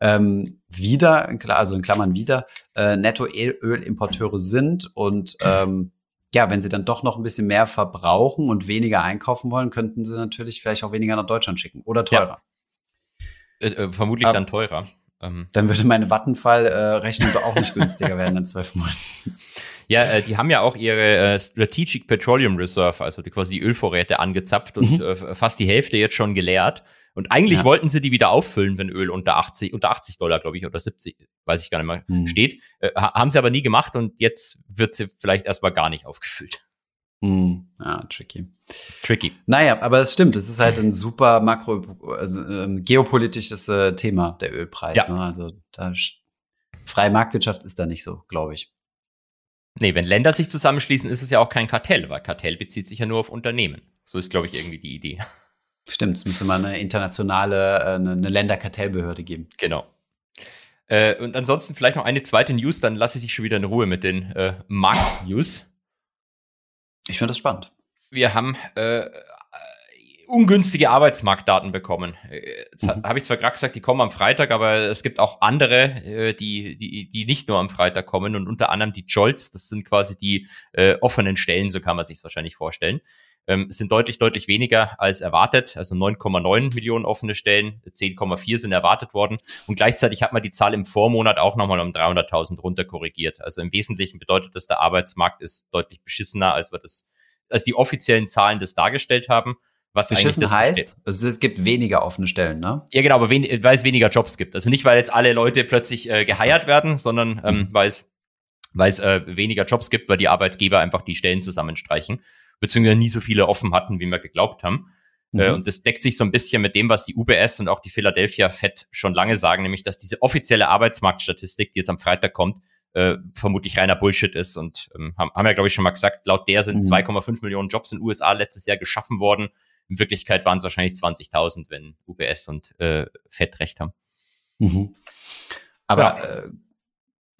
ähm, wieder, also in Klammern wieder, äh, Netto-Ölimporteure sind und ähm, ja, wenn sie dann doch noch ein bisschen mehr verbrauchen und weniger einkaufen wollen, könnten sie natürlich vielleicht auch weniger nach Deutschland schicken oder teurer. Ja. Äh, äh, vermutlich aber, dann teurer. Ähm. Dann würde meine Vattenfall-Rechnung doch auch nicht günstiger werden in zwölf Monaten. Ja, äh, die haben ja auch ihre äh, Strategic Petroleum Reserve, also die quasi die Ölvorräte angezapft und mhm. äh, fast die Hälfte jetzt schon geleert. Und eigentlich ja. wollten sie die wieder auffüllen, wenn Öl unter 80, unter 80 Dollar, glaube ich, oder 70, weiß ich gar nicht mehr, mhm. steht. Äh, haben sie aber nie gemacht und jetzt wird sie vielleicht erstmal gar nicht aufgefüllt. Mhm. Ja, tricky. Tricky. Naja, aber es stimmt, es ist halt ein super makro, also, ähm, geopolitisches äh, Thema, der Ölpreis. Ja. Ne? Also da freie Marktwirtschaft ist da nicht so, glaube ich. Nee, wenn Länder sich zusammenschließen, ist es ja auch kein Kartell, weil Kartell bezieht sich ja nur auf Unternehmen. So ist, glaube ich, irgendwie die Idee. Stimmt, es müsste mal eine internationale, äh, eine, eine Länderkartellbehörde geben. Genau. Äh, und ansonsten vielleicht noch eine zweite News, dann lasse ich dich schon wieder in Ruhe mit den äh, Markt-News. Ich finde das spannend. Wir haben äh, ungünstige Arbeitsmarktdaten bekommen. Jetzt mhm. habe ich zwar gerade gesagt, die kommen am Freitag, aber es gibt auch andere, äh, die, die, die nicht nur am Freitag kommen und unter anderem die Jolts, das sind quasi die äh, offenen Stellen, so kann man sich wahrscheinlich vorstellen. Ähm, sind deutlich, deutlich weniger als erwartet, also 9,9 Millionen offene Stellen, 10,4 sind erwartet worden und gleichzeitig hat man die Zahl im Vormonat auch nochmal um 300.000 runter korrigiert. Also im Wesentlichen bedeutet das, der Arbeitsmarkt ist deutlich beschissener, als wir das, als die offiziellen Zahlen das dargestellt haben. Was Beschissen eigentlich das heißt, also es gibt weniger offene Stellen, ne? Ja, genau, aber wen, weil es weniger Jobs gibt. Also nicht, weil jetzt alle Leute plötzlich äh, geheiert werden, sondern ähm, mhm. weil es weil es äh, weniger Jobs gibt, weil die Arbeitgeber einfach die Stellen zusammenstreichen, beziehungsweise nie so viele offen hatten, wie wir geglaubt haben. Mhm. Äh, und das deckt sich so ein bisschen mit dem, was die UBS und auch die Philadelphia Fed schon lange sagen, nämlich, dass diese offizielle Arbeitsmarktstatistik, die jetzt am Freitag kommt, äh, vermutlich reiner Bullshit ist und ähm, haben, haben ja, glaube ich, schon mal gesagt, laut der sind mhm. 2,5 Millionen Jobs in den USA letztes Jahr geschaffen worden. In Wirklichkeit waren es wahrscheinlich 20.000, wenn UBS und äh, Fed recht haben. Mhm. Aber ja. äh,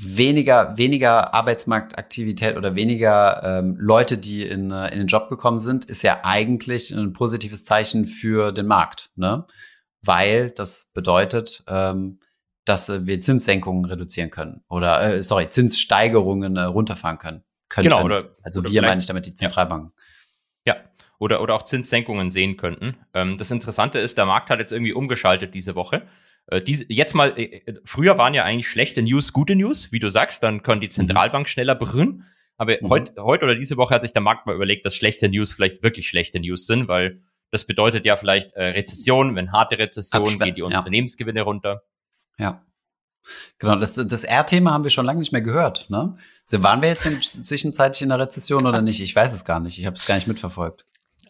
weniger, weniger Arbeitsmarktaktivität oder weniger ähm, Leute, die in, äh, in den Job gekommen sind, ist ja eigentlich ein positives Zeichen für den Markt, ne? Weil das bedeutet, ähm, dass äh, wir Zinssenkungen reduzieren können oder äh, sorry, Zinssteigerungen äh, runterfahren können. Könnten. Genau, oder also oder wir meine ich damit die Zentralbanken. Ja. Oder, oder auch Zinssenkungen sehen könnten. Ähm, das Interessante ist, der Markt hat jetzt irgendwie umgeschaltet diese Woche. Äh, diese, jetzt mal, äh, äh, früher waren ja eigentlich schlechte News gute News, wie du sagst, dann können die mhm. Zentralbank schneller berühren. Aber mhm. heute heut oder diese Woche hat sich der Markt mal überlegt, dass schlechte News vielleicht wirklich schlechte News sind, weil das bedeutet ja vielleicht äh, Rezession, wenn harte Rezession, gehen die Unternehmensgewinne runter. Ja. Genau, das, das R-Thema haben wir schon lange nicht mehr gehört. Ne? Waren wir jetzt in, zwischenzeitlich in der Rezession oder nicht? Ich weiß es gar nicht. Ich habe es gar nicht mitverfolgt.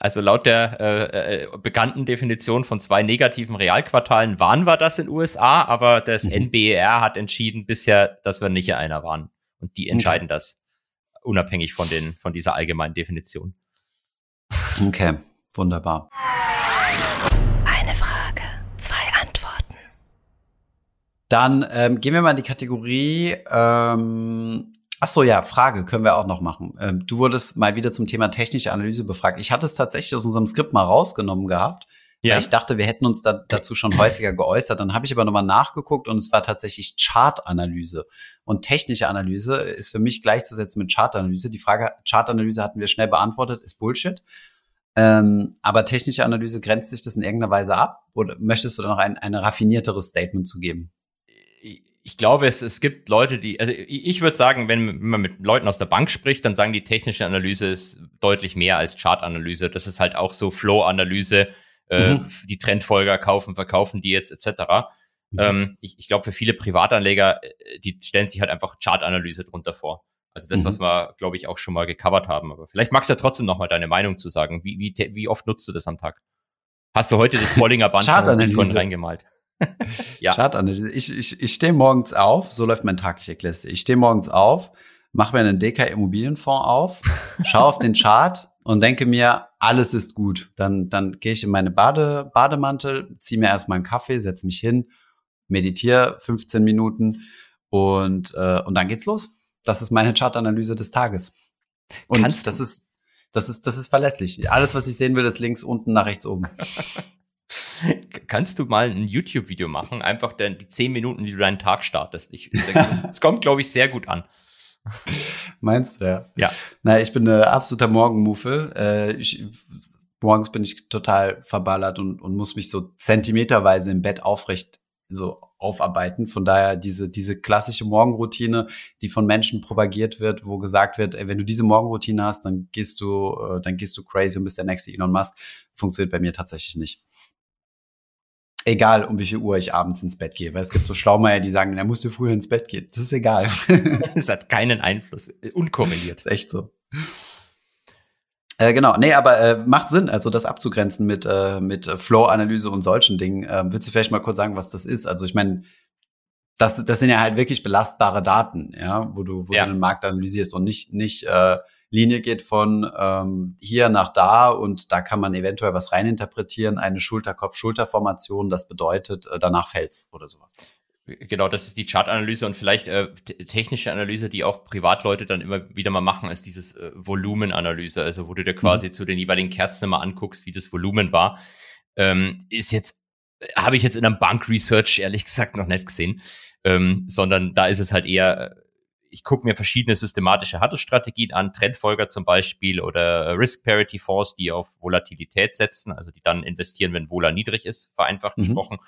Also laut der äh, äh, bekannten Definition von zwei negativen Realquartalen waren wir das in USA, aber das mhm. NBER hat entschieden bisher, dass wir nicht einer waren. Und die entscheiden okay. das unabhängig von, den, von dieser allgemeinen Definition. Okay, wunderbar. Eine Frage, zwei Antworten. Dann ähm, gehen wir mal in die Kategorie ähm, Ach so, ja, Frage können wir auch noch machen. Ähm, du wurdest mal wieder zum Thema technische Analyse befragt. Ich hatte es tatsächlich aus unserem Skript mal rausgenommen gehabt, ja. weil ich dachte, wir hätten uns da, dazu schon häufiger geäußert. Dann habe ich aber nochmal nachgeguckt und es war tatsächlich Chartanalyse. Und technische Analyse ist für mich gleichzusetzen mit Chartanalyse. Die Frage Chartanalyse hatten wir schnell beantwortet, ist Bullshit. Ähm, aber technische Analyse grenzt sich das in irgendeiner Weise ab? Oder möchtest du da noch ein, ein raffinierteres Statement zu geben? Ich glaube, es, es gibt Leute, die, also ich würde sagen, wenn man mit Leuten aus der Bank spricht, dann sagen die technische Analyse ist deutlich mehr als Chartanalyse. Das ist halt auch so Flow-Analyse, äh, mhm. die Trendfolger kaufen, verkaufen die jetzt etc. Mhm. Ähm, ich ich glaube, für viele Privatanleger, äh, die stellen sich halt einfach Chartanalyse drunter vor. Also das, mhm. was wir, glaube ich, auch schon mal gecovert haben. Aber vielleicht magst du ja trotzdem noch mal deine Meinung zu sagen. Wie, wie, wie oft nutzt du das am Tag? Hast du heute das Bollinger Band schon reingemalt? Ja. Chartanalyse. Ich, ich, ich stehe morgens auf, so läuft mein Tag, ich erkläre es dir. Ich stehe morgens auf, mache mir einen DK Immobilienfonds auf, schaue auf den Chart und denke mir, alles ist gut. Dann, dann gehe ich in meine Bade, Bademantel, ziehe mir erstmal einen Kaffee, setze mich hin, meditiere 15 Minuten und, äh, und dann geht's los. Das ist meine Chartanalyse des Tages. Und Kannst das ist, das ist, das ist verlässlich. Alles, was ich sehen will, ist links unten nach rechts oben. Kannst du mal ein YouTube-Video machen? Einfach dann die zehn Minuten, die du deinen Tag startest. Ich, das, kommt, glaube ich, sehr gut an. Meinst du, ja? Ja. Na, ich bin ein absoluter Morgenmuffel. Äh, ich, morgens bin ich total verballert und, und muss mich so zentimeterweise im Bett aufrecht, so aufarbeiten. Von daher diese, diese klassische Morgenroutine, die von Menschen propagiert wird, wo gesagt wird, ey, wenn du diese Morgenroutine hast, dann gehst du, äh, dann gehst du crazy und bist der nächste Elon Musk, funktioniert bei mir tatsächlich nicht. Egal, um wie viel Uhr ich abends ins Bett gehe, weil es gibt so Schlaumeier, die sagen, da musst du früher ins Bett gehen. Das ist egal. Es hat keinen Einfluss, unkorreliert. Das ist echt so. Äh, genau, nee, aber äh, macht Sinn, also das abzugrenzen mit, äh, mit Flow-Analyse und solchen Dingen. Ähm, willst du vielleicht mal kurz sagen, was das ist? Also ich meine, das, das sind ja halt wirklich belastbare Daten, ja, wo du, wo ja. du den Markt analysierst und nicht, nicht äh, Linie geht von ähm, hier nach da und da kann man eventuell was reininterpretieren, eine Schulter-Kopf-Schulter-Formation, das bedeutet, äh, danach fällt's oder sowas. Genau, das ist die Chartanalyse und vielleicht äh, technische Analyse, die auch Privatleute dann immer wieder mal machen, ist dieses äh, Volumenanalyse, also wo du dir quasi mhm. zu den jeweiligen Kerzen mal anguckst, wie das Volumen war. Ähm, ist jetzt, äh, habe ich jetzt in einem Bank-Research ehrlich gesagt noch nicht gesehen, ähm, sondern da ist es halt eher äh, ich gucke mir verschiedene systematische Handelsstrategien an, Trendfolger zum Beispiel oder Risk Parity Fonds, die auf Volatilität setzen, also die dann investieren, wenn Vola niedrig ist, vereinfacht mhm. gesprochen.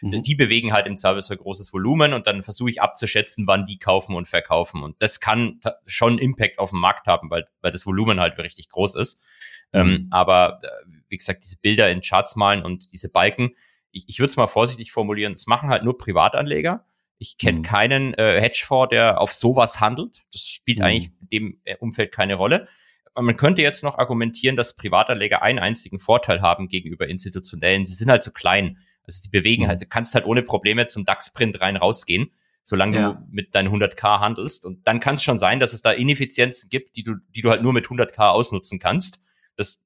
Mhm. Die bewegen halt im Service großes Volumen und dann versuche ich abzuschätzen, wann die kaufen und verkaufen. Und das kann schon Impact auf den Markt haben, weil, weil das Volumen halt richtig groß ist. Mhm. Ähm, aber äh, wie gesagt, diese Bilder in Charts malen und diese Balken, ich, ich würde es mal vorsichtig formulieren, das machen halt nur Privatanleger ich kenne mhm. keinen äh, Hedgefonds, der auf sowas handelt. Das spielt mhm. eigentlich in dem äh, Umfeld keine Rolle. Man könnte jetzt noch argumentieren, dass Privatanleger einen einzigen Vorteil haben gegenüber institutionellen. Sie sind halt so klein. Also sie bewegen mhm. halt, du kannst halt ohne Probleme zum DAX-Print rein rausgehen, solange ja. du mit deinen 100k handelst. Und dann kann es schon sein, dass es da Ineffizienzen gibt, die du, die du halt nur mit 100k ausnutzen kannst. Das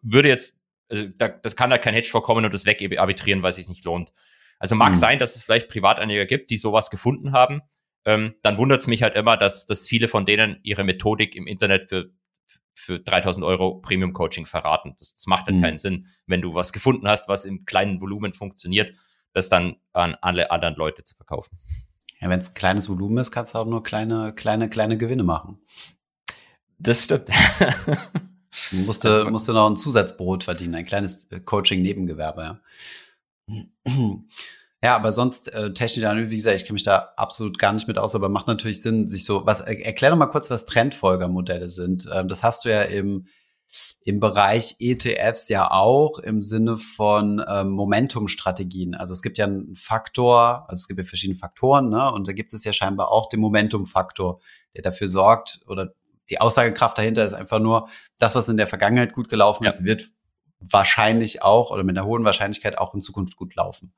würde jetzt, also da, das kann halt kein Hedgefonds kommen und das wegarbitrieren, weil es sich nicht lohnt. Also mag mhm. sein, dass es vielleicht Privatanleger gibt, die sowas gefunden haben. Ähm, dann wundert es mich halt immer, dass, dass viele von denen ihre Methodik im Internet für, für 3000 Euro Premium Coaching verraten. Das, das macht halt mhm. keinen Sinn, wenn du was gefunden hast, was im kleinen Volumen funktioniert, das dann an alle anderen Leute zu verkaufen. Ja, wenn es kleines Volumen ist, kannst du auch nur kleine, kleine, kleine Gewinne machen. Das stimmt. Du musst, du, musst du noch ein Zusatzbrot verdienen, ein kleines äh, Coaching-Nebengewerbe. Ja. Ja, aber sonst äh, technische Analyse, wie gesagt, ich kenne mich da absolut gar nicht mit aus, aber macht natürlich Sinn, sich so was. Er, erklär doch mal kurz, was Trendfolgermodelle sind. Ähm, das hast du ja im im Bereich ETFs ja auch im Sinne von ähm, Momentum-Strategien. Also es gibt ja einen Faktor, also es gibt ja verschiedene Faktoren, ne? Und da gibt es ja scheinbar auch den Momentum-Faktor, der dafür sorgt oder die Aussagekraft dahinter ist einfach nur, das, was in der Vergangenheit gut gelaufen ist, wird wahrscheinlich auch oder mit einer hohen Wahrscheinlichkeit auch in Zukunft gut laufen.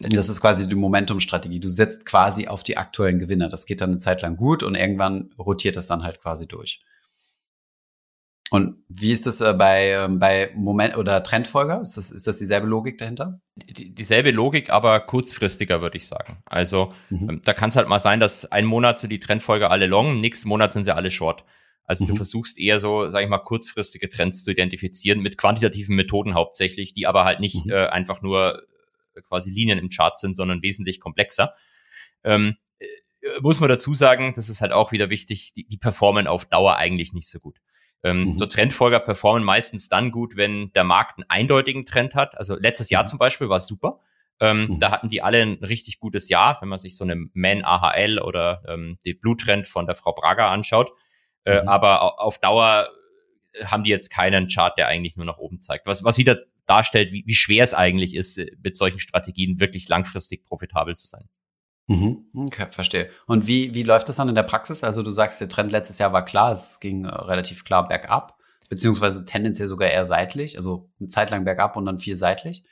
Das ist quasi die Momentum-Strategie. Du setzt quasi auf die aktuellen Gewinner. Das geht dann eine Zeit lang gut und irgendwann rotiert das dann halt quasi durch. Und wie ist das äh, bei, äh, bei Moment oder Trendfolger? Ist das, ist das dieselbe Logik dahinter? Die, dieselbe Logik, aber kurzfristiger, würde ich sagen. Also mhm. ähm, da kann es halt mal sein, dass ein Monat sind die Trendfolger alle long, nächsten Monat sind sie alle short. Also mhm. du versuchst eher so, sage ich mal, kurzfristige Trends zu identifizieren mit quantitativen Methoden hauptsächlich, die aber halt nicht mhm. äh, einfach nur äh, quasi Linien im Chart sind, sondern wesentlich komplexer. Ähm, äh, muss man dazu sagen, das ist halt auch wieder wichtig, die, die performen auf Dauer eigentlich nicht so gut. Ähm, mhm. So Trendfolger performen meistens dann gut, wenn der Markt einen eindeutigen Trend hat. Also letztes Jahr mhm. zum Beispiel war es super. Ähm, mhm. Da hatten die alle ein richtig gutes Jahr, wenn man sich so eine Man AHL oder ähm, die Blue Trend von der Frau Braga anschaut. Äh, mhm. Aber auf Dauer haben die jetzt keinen Chart, der eigentlich nur nach oben zeigt. Was, was wieder darstellt, wie, wie schwer es eigentlich ist, äh, mit solchen Strategien wirklich langfristig profitabel zu sein. Mhm. Okay, verstehe. Und wie, wie läuft das dann in der Praxis? Also du sagst, der Trend letztes Jahr war klar, es ging äh, relativ klar bergab, beziehungsweise tendenziell sogar eher seitlich, also eine Zeit lang bergab und dann viel seitlich.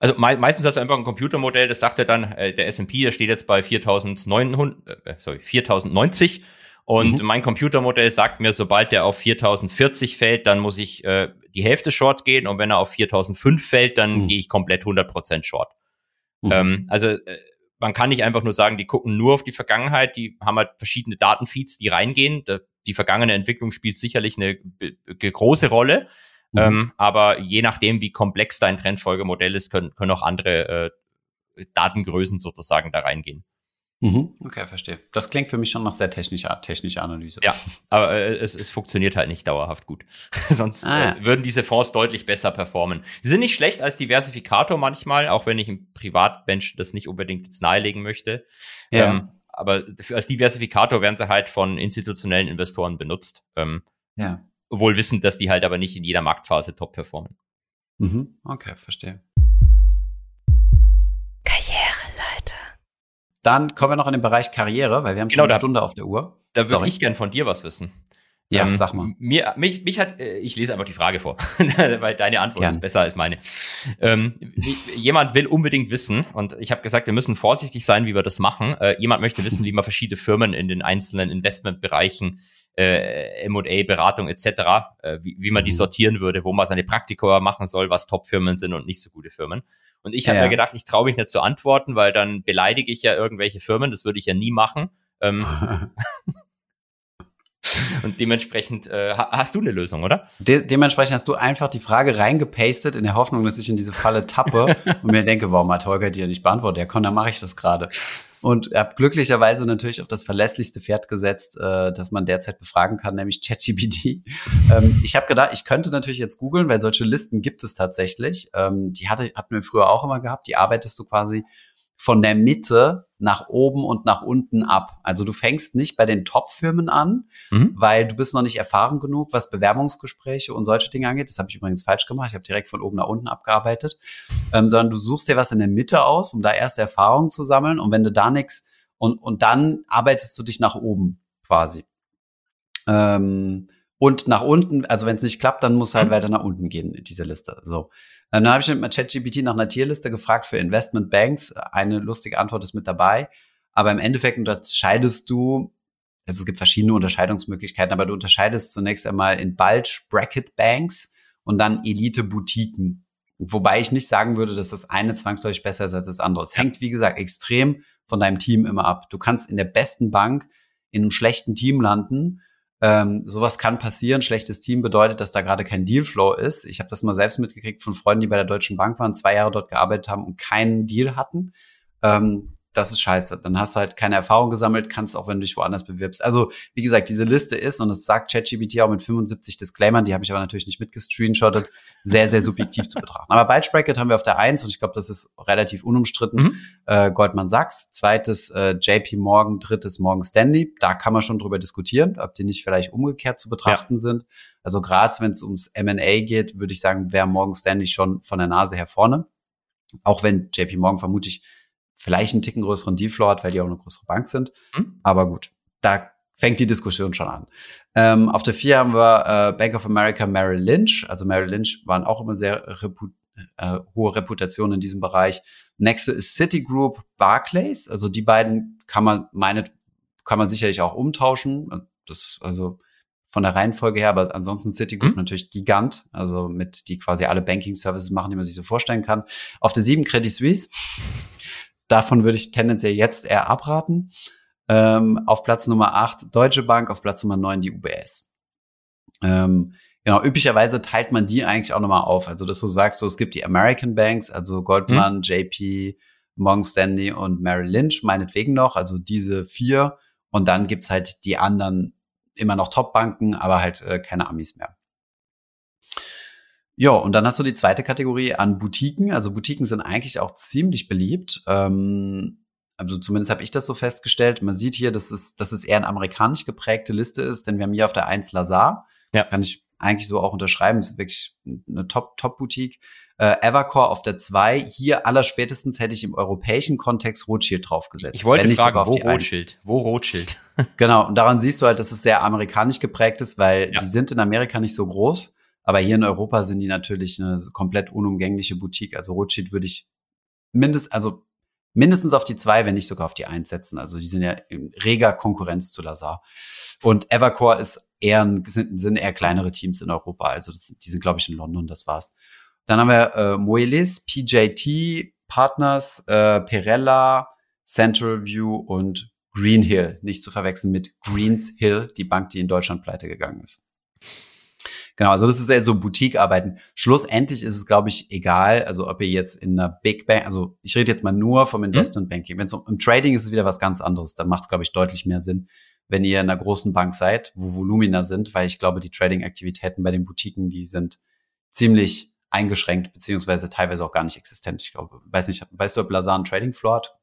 Also me meistens hast du einfach ein Computermodell, das sagt ja dann, äh, der S&P, der steht jetzt bei 4900, äh, sorry, 4090 und mhm. mein Computermodell sagt mir, sobald der auf 4040 fällt, dann muss ich äh, die Hälfte Short gehen und wenn er auf 4005 fällt, dann mhm. gehe ich komplett 100% Short. Mhm. Ähm, also äh, man kann nicht einfach nur sagen, die gucken nur auf die Vergangenheit, die haben halt verschiedene Datenfeeds, die reingehen. Die vergangene Entwicklung spielt sicherlich eine große Rolle, mhm. ähm, aber je nachdem, wie komplex dein Trendfolgemodell ist, können, können auch andere äh, Datengrößen sozusagen da reingehen. Mhm. Okay, verstehe. Das klingt für mich schon nach sehr technischer, technischer Analyse. Ja, aber äh, es, es funktioniert halt nicht dauerhaft gut. Sonst ah, ja. äh, würden diese Fonds deutlich besser performen. Sie sind nicht schlecht als Diversifikator manchmal, auch wenn ich im Privatmensch das nicht unbedingt jetzt nahelegen möchte. Ja. Ähm, aber als Diversifikator werden sie halt von institutionellen Investoren benutzt. Ähm, ja. Wohl wissend, dass die halt aber nicht in jeder Marktphase top performen. Mhm. Okay, verstehe. Dann kommen wir noch in den Bereich Karriere, weil wir haben genau, schon eine da, Stunde auf der Uhr. Da würde ich gern von dir was wissen. Ja, ähm, sag mal. Mir, mich, mich hat, äh, ich lese einfach die Frage vor, weil deine Antwort gern. ist besser als meine. Ähm, jemand will unbedingt wissen, und ich habe gesagt, wir müssen vorsichtig sein, wie wir das machen. Äh, jemand möchte wissen, wie man verschiedene Firmen in den einzelnen Investmentbereichen äh, M&A, Beratung etc., äh, wie, wie man die mhm. sortieren würde, wo man seine Praktika machen soll, was Top-Firmen sind und nicht so gute Firmen. Und ich habe ja. mir gedacht, ich traue mich nicht zu antworten, weil dann beleidige ich ja irgendwelche Firmen. Das würde ich ja nie machen. Ähm, und dementsprechend äh, hast du eine Lösung, oder? De dementsprechend hast du einfach die Frage reingepastet in der Hoffnung, dass ich in diese Falle tappe und mir denke, warum hat Holger die ja nicht beantwortet? Ja, komm, dann mache ich das gerade. Und habe glücklicherweise natürlich auf das verlässlichste Pferd gesetzt, äh, das man derzeit befragen kann, nämlich ChatGPT. ähm, ich habe gedacht, ich könnte natürlich jetzt googeln, weil solche Listen gibt es tatsächlich. Ähm, die hatte, hatten wir früher auch immer gehabt. Die arbeitest du quasi von der Mitte nach oben und nach unten ab. Also du fängst nicht bei den Top-Firmen an, mhm. weil du bist noch nicht erfahren genug, was Bewerbungsgespräche und solche Dinge angeht. Das habe ich übrigens falsch gemacht. Ich habe direkt von oben nach unten abgearbeitet. Ähm, sondern du suchst dir was in der Mitte aus, um da erste Erfahrungen zu sammeln. Und wenn du da nichts und, und dann arbeitest du dich nach oben quasi. Ähm, und nach unten, also wenn es nicht klappt, dann muss halt mhm. weiter nach unten gehen, diese Liste. So. Ähm, dann habe ich mit ChatGPT nach einer Tierliste gefragt für Investmentbanks. Eine lustige Antwort ist mit dabei. Aber im Endeffekt unterscheidest du, also es gibt verschiedene Unterscheidungsmöglichkeiten, aber du unterscheidest zunächst einmal in Bulge Bracket Banks und dann Elite Boutiquen. Wobei ich nicht sagen würde, dass das eine zwangsläufig besser ist als das andere. Es hängt, wie gesagt, extrem von deinem Team immer ab. Du kannst in der besten Bank in einem schlechten Team landen ähm, sowas kann passieren. Schlechtes Team bedeutet, dass da gerade kein Dealflow ist. Ich habe das mal selbst mitgekriegt von Freunden, die bei der Deutschen Bank waren, zwei Jahre dort gearbeitet haben und keinen Deal hatten. Ähm, das ist scheiße. Dann hast du halt keine Erfahrung gesammelt, kannst auch, wenn du dich woanders bewirbst. Also, wie gesagt, diese Liste ist, und das sagt ChatGPT auch mit 75 Disclaimern, die habe ich aber natürlich nicht mitgescreenshottet, sehr, sehr subjektiv zu betrachten. Aber Bulge Bracket haben wir auf der Eins und ich glaube, das ist relativ unumstritten. Mhm. Äh, Goldman Sachs, zweites äh, JP Morgan, drittes Morgan Stanley. Da kann man schon drüber diskutieren, ob die nicht vielleicht umgekehrt zu betrachten ja. sind. Also gerade wenn es ums M&A geht, würde ich sagen, wäre Morgan Stanley schon von der Nase her vorne. Auch wenn JP Morgan vermutlich vielleicht einen Ticken größeren Dealflow hat, weil die auch eine größere Bank sind. Mhm. Aber gut, da fängt die Diskussion schon an. Ähm, auf der vier haben wir äh, Bank of America Merrill Lynch. Also Merrill Lynch waren auch immer sehr reput äh, hohe Reputation in diesem Bereich. Nächste ist Citigroup Barclays. Also die beiden kann man meine, kann man sicherlich auch umtauschen. Das, also von der Reihenfolge her, aber ansonsten Citigroup mhm. natürlich Gigant, also mit die quasi alle Banking Services machen, die man sich so vorstellen kann. Auf der sieben Credit Suisse. Davon würde ich tendenziell jetzt eher abraten. Ähm, auf Platz Nummer 8 Deutsche Bank, auf Platz Nummer 9 die UBS. Ähm, genau, üblicherweise teilt man die eigentlich auch nochmal auf. Also, dass du sagst, so, es gibt die American Banks, also Goldman, hm. JP, Morgan Stanley und Merrill Lynch, meinetwegen noch, also diese vier. Und dann gibt's halt die anderen immer noch Top-Banken, aber halt äh, keine Amis mehr. Ja, und dann hast du die zweite Kategorie an Boutiquen. Also Boutiquen sind eigentlich auch ziemlich beliebt. Ähm, also zumindest habe ich das so festgestellt. Man sieht hier, dass es, dass es eher eine amerikanisch geprägte Liste ist, denn wir haben hier auf der 1 Lazar. Ja. Kann ich eigentlich so auch unterschreiben. Das ist wirklich eine Top-Top-Boutique. Äh, Evercore auf der 2. Hier allerspätestens hätte ich im europäischen Kontext Rothschild draufgesetzt. Ich wollte fragen, wo Rothschild? Wo Rothschild? genau, und daran siehst du halt, dass es sehr amerikanisch geprägt ist, weil ja. die sind in Amerika nicht so groß. Aber hier in Europa sind die natürlich eine komplett unumgängliche Boutique. Also Rothschild würde ich mindestens, also mindestens auf die zwei, wenn nicht sogar auf die eins setzen. Also die sind ja in reger Konkurrenz zu Lazar. Und Evercore ist eher, sind, sind eher kleinere Teams in Europa. Also das, die sind, glaube ich, in London, das war's. Dann haben wir äh, Moelis, PJT, Partners, äh, Perella, Central View und Greenhill. Nicht zu verwechseln mit Greens Hill, die Bank, die in Deutschland pleite gegangen ist. Genau, also das ist eher so Boutique-Arbeiten. Schlussendlich ist es, glaube ich, egal, also ob ihr jetzt in einer Big Bank, also ich rede jetzt mal nur vom Investment Banking. Wenn es um, um Trading ist, ist es wieder was ganz anderes. Da macht es, glaube ich, deutlich mehr Sinn, wenn ihr in einer großen Bank seid, wo Volumina sind, weil ich glaube, die Trading-Aktivitäten bei den Boutiquen, die sind ziemlich eingeschränkt, beziehungsweise teilweise auch gar nicht existent. Ich glaube, weiß nicht, weißt du, ob Lazar einen Trading Floor hat?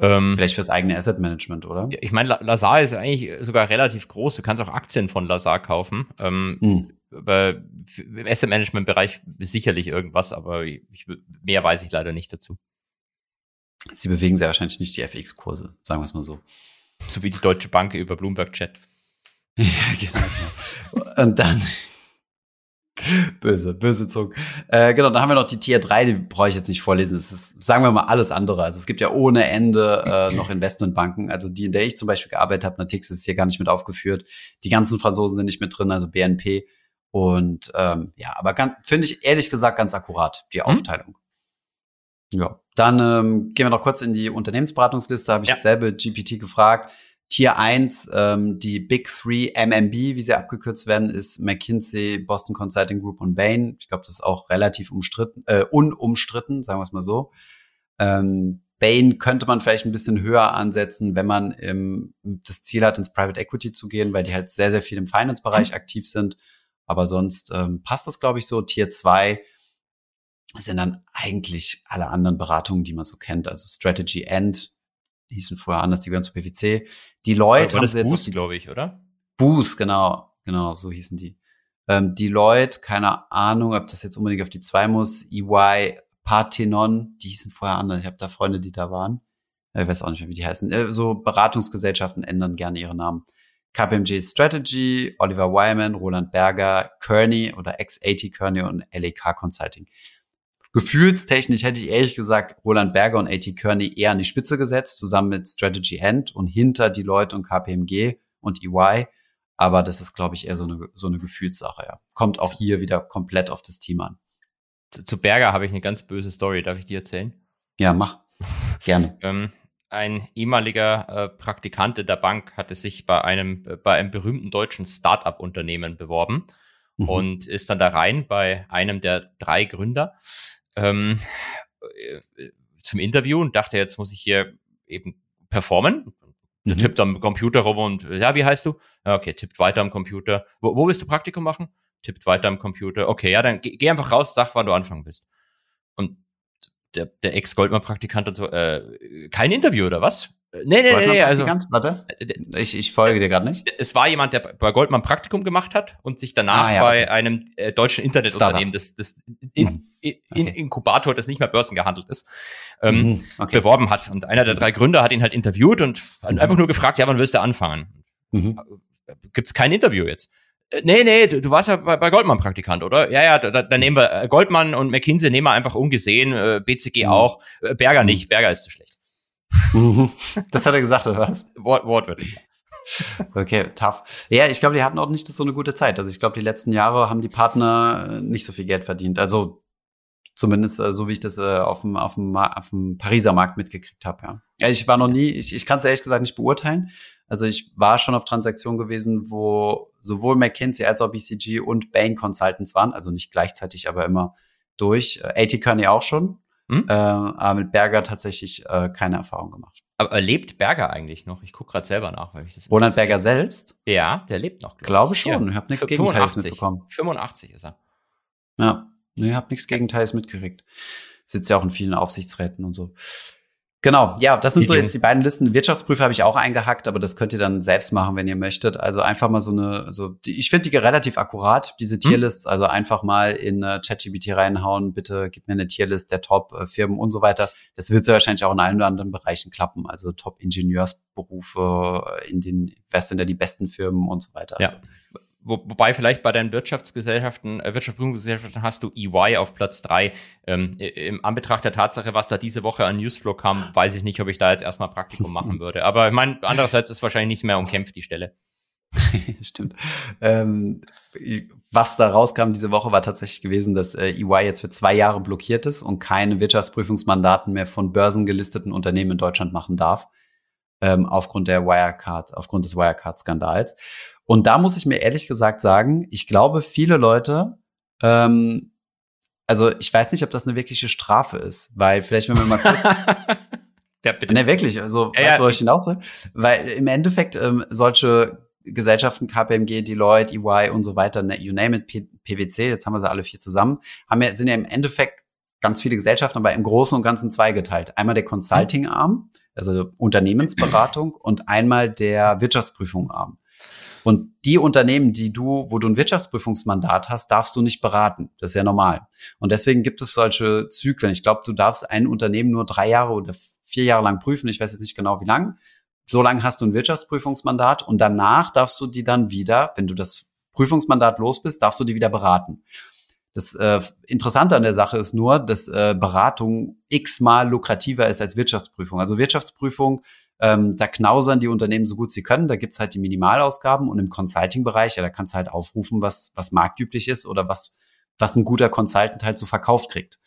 Ähm, Vielleicht fürs eigene Asset Management, oder? Ich meine, Lazar ist eigentlich sogar relativ groß. Du kannst auch Aktien von Lazar kaufen. Ähm, mhm. Im Asset Management Bereich sicherlich irgendwas, aber ich, mehr weiß ich leider nicht dazu. Sie bewegen sehr wahrscheinlich nicht die FX-Kurse, sagen wir es mal so. So wie die Deutsche Bank über Bloomberg Chat. ja, genau. Und dann, Böse, böse Zug. Äh, genau, dann haben wir noch die Tier 3, die brauche ich jetzt nicht vorlesen. Das ist, sagen wir mal, alles andere. Also es gibt ja ohne Ende äh, noch Investmentbanken. Also die, in der ich zum Beispiel gearbeitet habe, Natix ist hier gar nicht mit aufgeführt. Die ganzen Franzosen sind nicht mit drin, also BNP. Und ähm, ja, aber finde ich ehrlich gesagt ganz akkurat, die hm? Aufteilung. Hm? Ja, dann ähm, gehen wir noch kurz in die Unternehmensberatungsliste. Habe ich ja. dasselbe GPT gefragt. Tier 1, ähm, die Big Three MMB, wie sie abgekürzt werden, ist McKinsey, Boston Consulting Group und Bain. Ich glaube, das ist auch relativ umstritten, äh, unumstritten, sagen wir es mal so. Ähm, Bain könnte man vielleicht ein bisschen höher ansetzen, wenn man ähm, das Ziel hat, ins Private Equity zu gehen, weil die halt sehr, sehr viel im Finance-Bereich mhm. aktiv sind. Aber sonst ähm, passt das, glaube ich, so. Tier 2 sind dann eigentlich alle anderen Beratungen, die man so kennt. Also Strategy End, die hießen vorher anders, die gehören zu PwC. Die Leute haben sie jetzt Boost, glaube ich, oder? Boost, genau, genau, so hießen die. Ähm, Deloitte, keine Ahnung, ob das jetzt unbedingt auf die zwei muss. EY, Parthenon, die hießen vorher anders. Ich habe da Freunde, die da waren. Ich weiß auch nicht mehr, wie die heißen. Äh, so Beratungsgesellschaften ändern gerne ihre Namen. KPMG Strategy, Oliver Wyman, Roland Berger, Kearney oder X80 Kearney und LEK Consulting. Gefühlstechnisch hätte ich ehrlich gesagt Roland Berger und A.T. Kearney eher an die Spitze gesetzt, zusammen mit Strategy End und hinter die Leute und KPMG und EY. Aber das ist, glaube ich, eher so eine, so eine Gefühlssache, ja. Kommt auch hier wieder komplett auf das Team an. Zu, zu Berger habe ich eine ganz böse Story. Darf ich die erzählen? Ja, mach. Gerne. ähm, ein ehemaliger äh, Praktikant der Bank hatte sich bei einem, äh, bei einem berühmten deutschen Start-up-Unternehmen beworben mhm. und ist dann da rein bei einem der drei Gründer ähm, äh, zum Interview und dachte, jetzt muss ich hier eben performen. Der mhm. tippt am Computer rum und ja, wie heißt du? Ja, okay, tippt weiter am Computer. Wo, wo willst du Praktikum machen? Tippt weiter am Computer. Okay, ja, dann geh, geh einfach raus, sag, wann du anfangen willst. Und der, der Ex-Goldman-Praktikant und so, äh, kein Interview oder was? Nee, nee, nee, also. Warte, äh, ich, ich folge dir gerade nicht. Es war jemand, der bei Goldman Praktikum gemacht hat und sich danach ah, ja, bei okay. einem äh, deutschen Internetunternehmen, das, das in, mhm. in, in. Inkubator, das nicht mehr börsengehandelt ist, ähm, mhm. okay. beworben hat. Und einer der drei Gründer hat ihn halt interviewt und mhm. einfach nur gefragt, ja, wann willst du anfangen? Mhm. Gibt's kein Interview jetzt? Äh, nee, nee, du, du warst ja bei, bei Goldman Praktikant, oder? Ja, ja, da, da nehmen wir äh, Goldman und McKinsey nehmen wir einfach ungesehen, äh, BCG mhm. auch, äh, Berger nicht, mhm. Berger ist zu schlecht. Mhm. Das hat er gesagt, oder was? Wort, wortwörtlich. Okay, tough. Ja, ich glaube, die hatten auch nicht so eine gute Zeit. Also ich glaube, die letzten Jahre haben die Partner äh, nicht so viel Geld verdient. Also zumindest äh, so, wie ich das äh, auf, dem, auf, dem, auf dem Pariser Markt mitgekriegt habe. Ja. ich war noch nie, ich, ich kann es ehrlich gesagt nicht beurteilen. Also ich war schon auf Transaktionen gewesen, wo sowohl McKinsey als auch BCG und Bain Consultants waren, also nicht gleichzeitig, aber immer durch. AT Kearney auch schon. Hm? Äh, aber mit Berger tatsächlich äh, keine Erfahrung gemacht. Aber lebt Berger eigentlich noch? Ich gucke gerade selber nach, weil ich das. Roland Berger selbst? Ja, der lebt noch. Glaub Glaube schon. Ja. Ich habe nichts Gegenteils mitbekommen. 85 ist er. Ja, nee, habe nichts Gegenteils mitgekriegt. Sitzt ja auch in vielen Aufsichtsräten und so. Genau, ja, das sind so jetzt die beiden Listen. Wirtschaftsprüfer habe ich auch eingehackt, aber das könnt ihr dann selbst machen, wenn ihr möchtet. Also einfach mal so eine, so die, ich finde die relativ akkurat, diese hm. Tierlists. Also einfach mal in äh, ChatGPT reinhauen, bitte gib mir eine Tierlist der Top-Firmen und so weiter. Das wird sehr wahrscheinlich auch in allen anderen Bereichen klappen. Also Top-Ingenieursberufe, in den, wer sind da die besten Firmen und so weiter. Ja. Also, wo, wobei vielleicht bei deinen Wirtschaftsgesellschaften, äh, Wirtschaftsprüfungsgesellschaften hast du EY auf Platz drei. Ähm, Im Anbetracht der Tatsache, was da diese Woche an Newsflow kam, weiß ich nicht, ob ich da jetzt erstmal Praktikum machen würde. Aber ich meine, andererseits ist wahrscheinlich nichts mehr umkämpft, die Stelle. Stimmt. Ähm, was da rauskam diese Woche war tatsächlich gewesen, dass äh, EY jetzt für zwei Jahre blockiert ist und keine Wirtschaftsprüfungsmandaten mehr von börsengelisteten Unternehmen in Deutschland machen darf, ähm, aufgrund der Wirecard, aufgrund des Wirecard-Skandals. Und da muss ich mir ehrlich gesagt sagen, ich glaube, viele Leute, ähm, also ich weiß nicht, ob das eine wirkliche Strafe ist, weil vielleicht, wenn wir mal kurz. ja, bitte. Ne, wirklich, also ja, weißt du, ja, ich hinaus will? Weil im Endeffekt ähm, solche Gesellschaften, KPMG, Deloitte, EY und so weiter, ne, you name it, P PwC, jetzt haben wir sie alle vier zusammen, haben ja, sind ja im Endeffekt ganz viele Gesellschaften, aber im Großen und Ganzen zweigeteilt. Einmal der Consulting-Arm, also Unternehmensberatung und einmal der Wirtschaftsprüfung-Arm. Und die Unternehmen, die du, wo du ein Wirtschaftsprüfungsmandat hast, darfst du nicht beraten. Das ist ja normal. Und deswegen gibt es solche Zyklen. Ich glaube, du darfst ein Unternehmen nur drei Jahre oder vier Jahre lang prüfen. Ich weiß jetzt nicht genau, wie lang. So lange hast du ein Wirtschaftsprüfungsmandat und danach darfst du die dann wieder, wenn du das Prüfungsmandat los bist, darfst du die wieder beraten. Das äh, Interessante an der Sache ist nur, dass äh, Beratung x-mal lukrativer ist als Wirtschaftsprüfung. Also Wirtschaftsprüfung, ähm, da knausern die Unternehmen so gut sie können. Da gibt's halt die Minimalausgaben und im Consulting-Bereich, ja, da kannst du halt aufrufen, was, was marktüblich ist oder was, was ein guter Consultant halt so verkauft kriegt.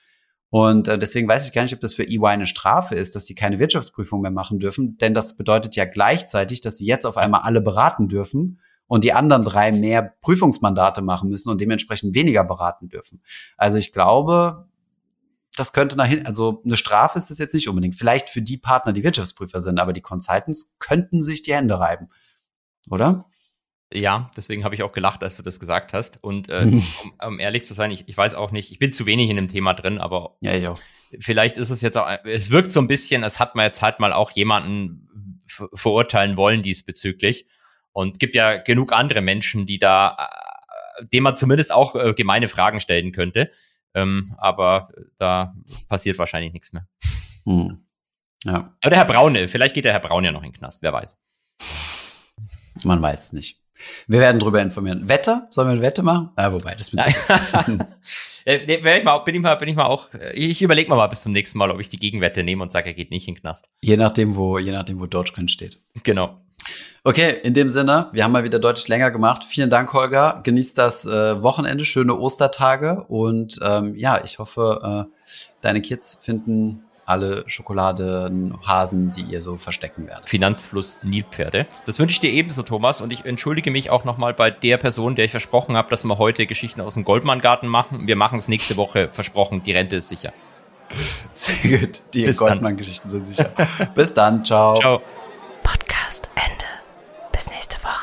Und äh, deswegen weiß ich gar nicht, ob das für EY eine Strafe ist, dass die keine Wirtschaftsprüfung mehr machen dürfen, denn das bedeutet ja gleichzeitig, dass sie jetzt auf einmal alle beraten dürfen und die anderen drei mehr Prüfungsmandate machen müssen und dementsprechend weniger beraten dürfen. Also ich glaube, das könnte nach hinten, also eine Strafe ist es jetzt nicht unbedingt. Vielleicht für die Partner, die Wirtschaftsprüfer sind, aber die Consultants könnten sich die Hände reiben. Oder? Ja, deswegen habe ich auch gelacht, als du das gesagt hast. Und äh, um, um, ehrlich zu sein, ich, ich weiß auch nicht, ich bin zu wenig in dem Thema drin, aber ja, ich auch. vielleicht ist es jetzt auch, es wirkt so ein bisschen, als hat man jetzt halt mal auch jemanden verurteilen wollen diesbezüglich. Und es gibt ja genug andere Menschen, die da, äh, dem man zumindest auch äh, gemeine Fragen stellen könnte. Ähm, aber da passiert wahrscheinlich nichts mehr. Hm. Ja. Aber der Herr Braune, vielleicht geht der Herr Braun ja noch in den Knast, wer weiß. Man weiß es nicht. Wir werden darüber informieren. Wette? Sollen wir eine Wette machen? Ah, wobei, das mit äh, ich mal, bin ich mal, bin ich mal auch, äh, ich überlege mal, mal bis zum nächsten Mal, ob ich die Gegenwette nehme und sage, er geht nicht in den Knast. Je nachdem, wo, je nachdem, wo Dogecoin steht. Genau. Okay, in dem Sinne, wir haben mal wieder deutlich länger gemacht. Vielen Dank, Holger. Genießt das äh, Wochenende, schöne Ostertage und ähm, ja, ich hoffe, äh, deine Kids finden alle Schokoladenhasen, die ihr so verstecken werdet. Finanzfluss Nilpferde. Das wünsche ich dir ebenso, Thomas. Und ich entschuldige mich auch nochmal bei der Person, der ich versprochen habe, dass wir heute Geschichten aus dem Goldmann-Garten machen. Wir machen es nächste Woche, versprochen. Die Rente ist sicher. Sehr gut. Die Goldmann-Geschichten sind sicher. Bis dann. Ciao. Ciao bis nächste Woche.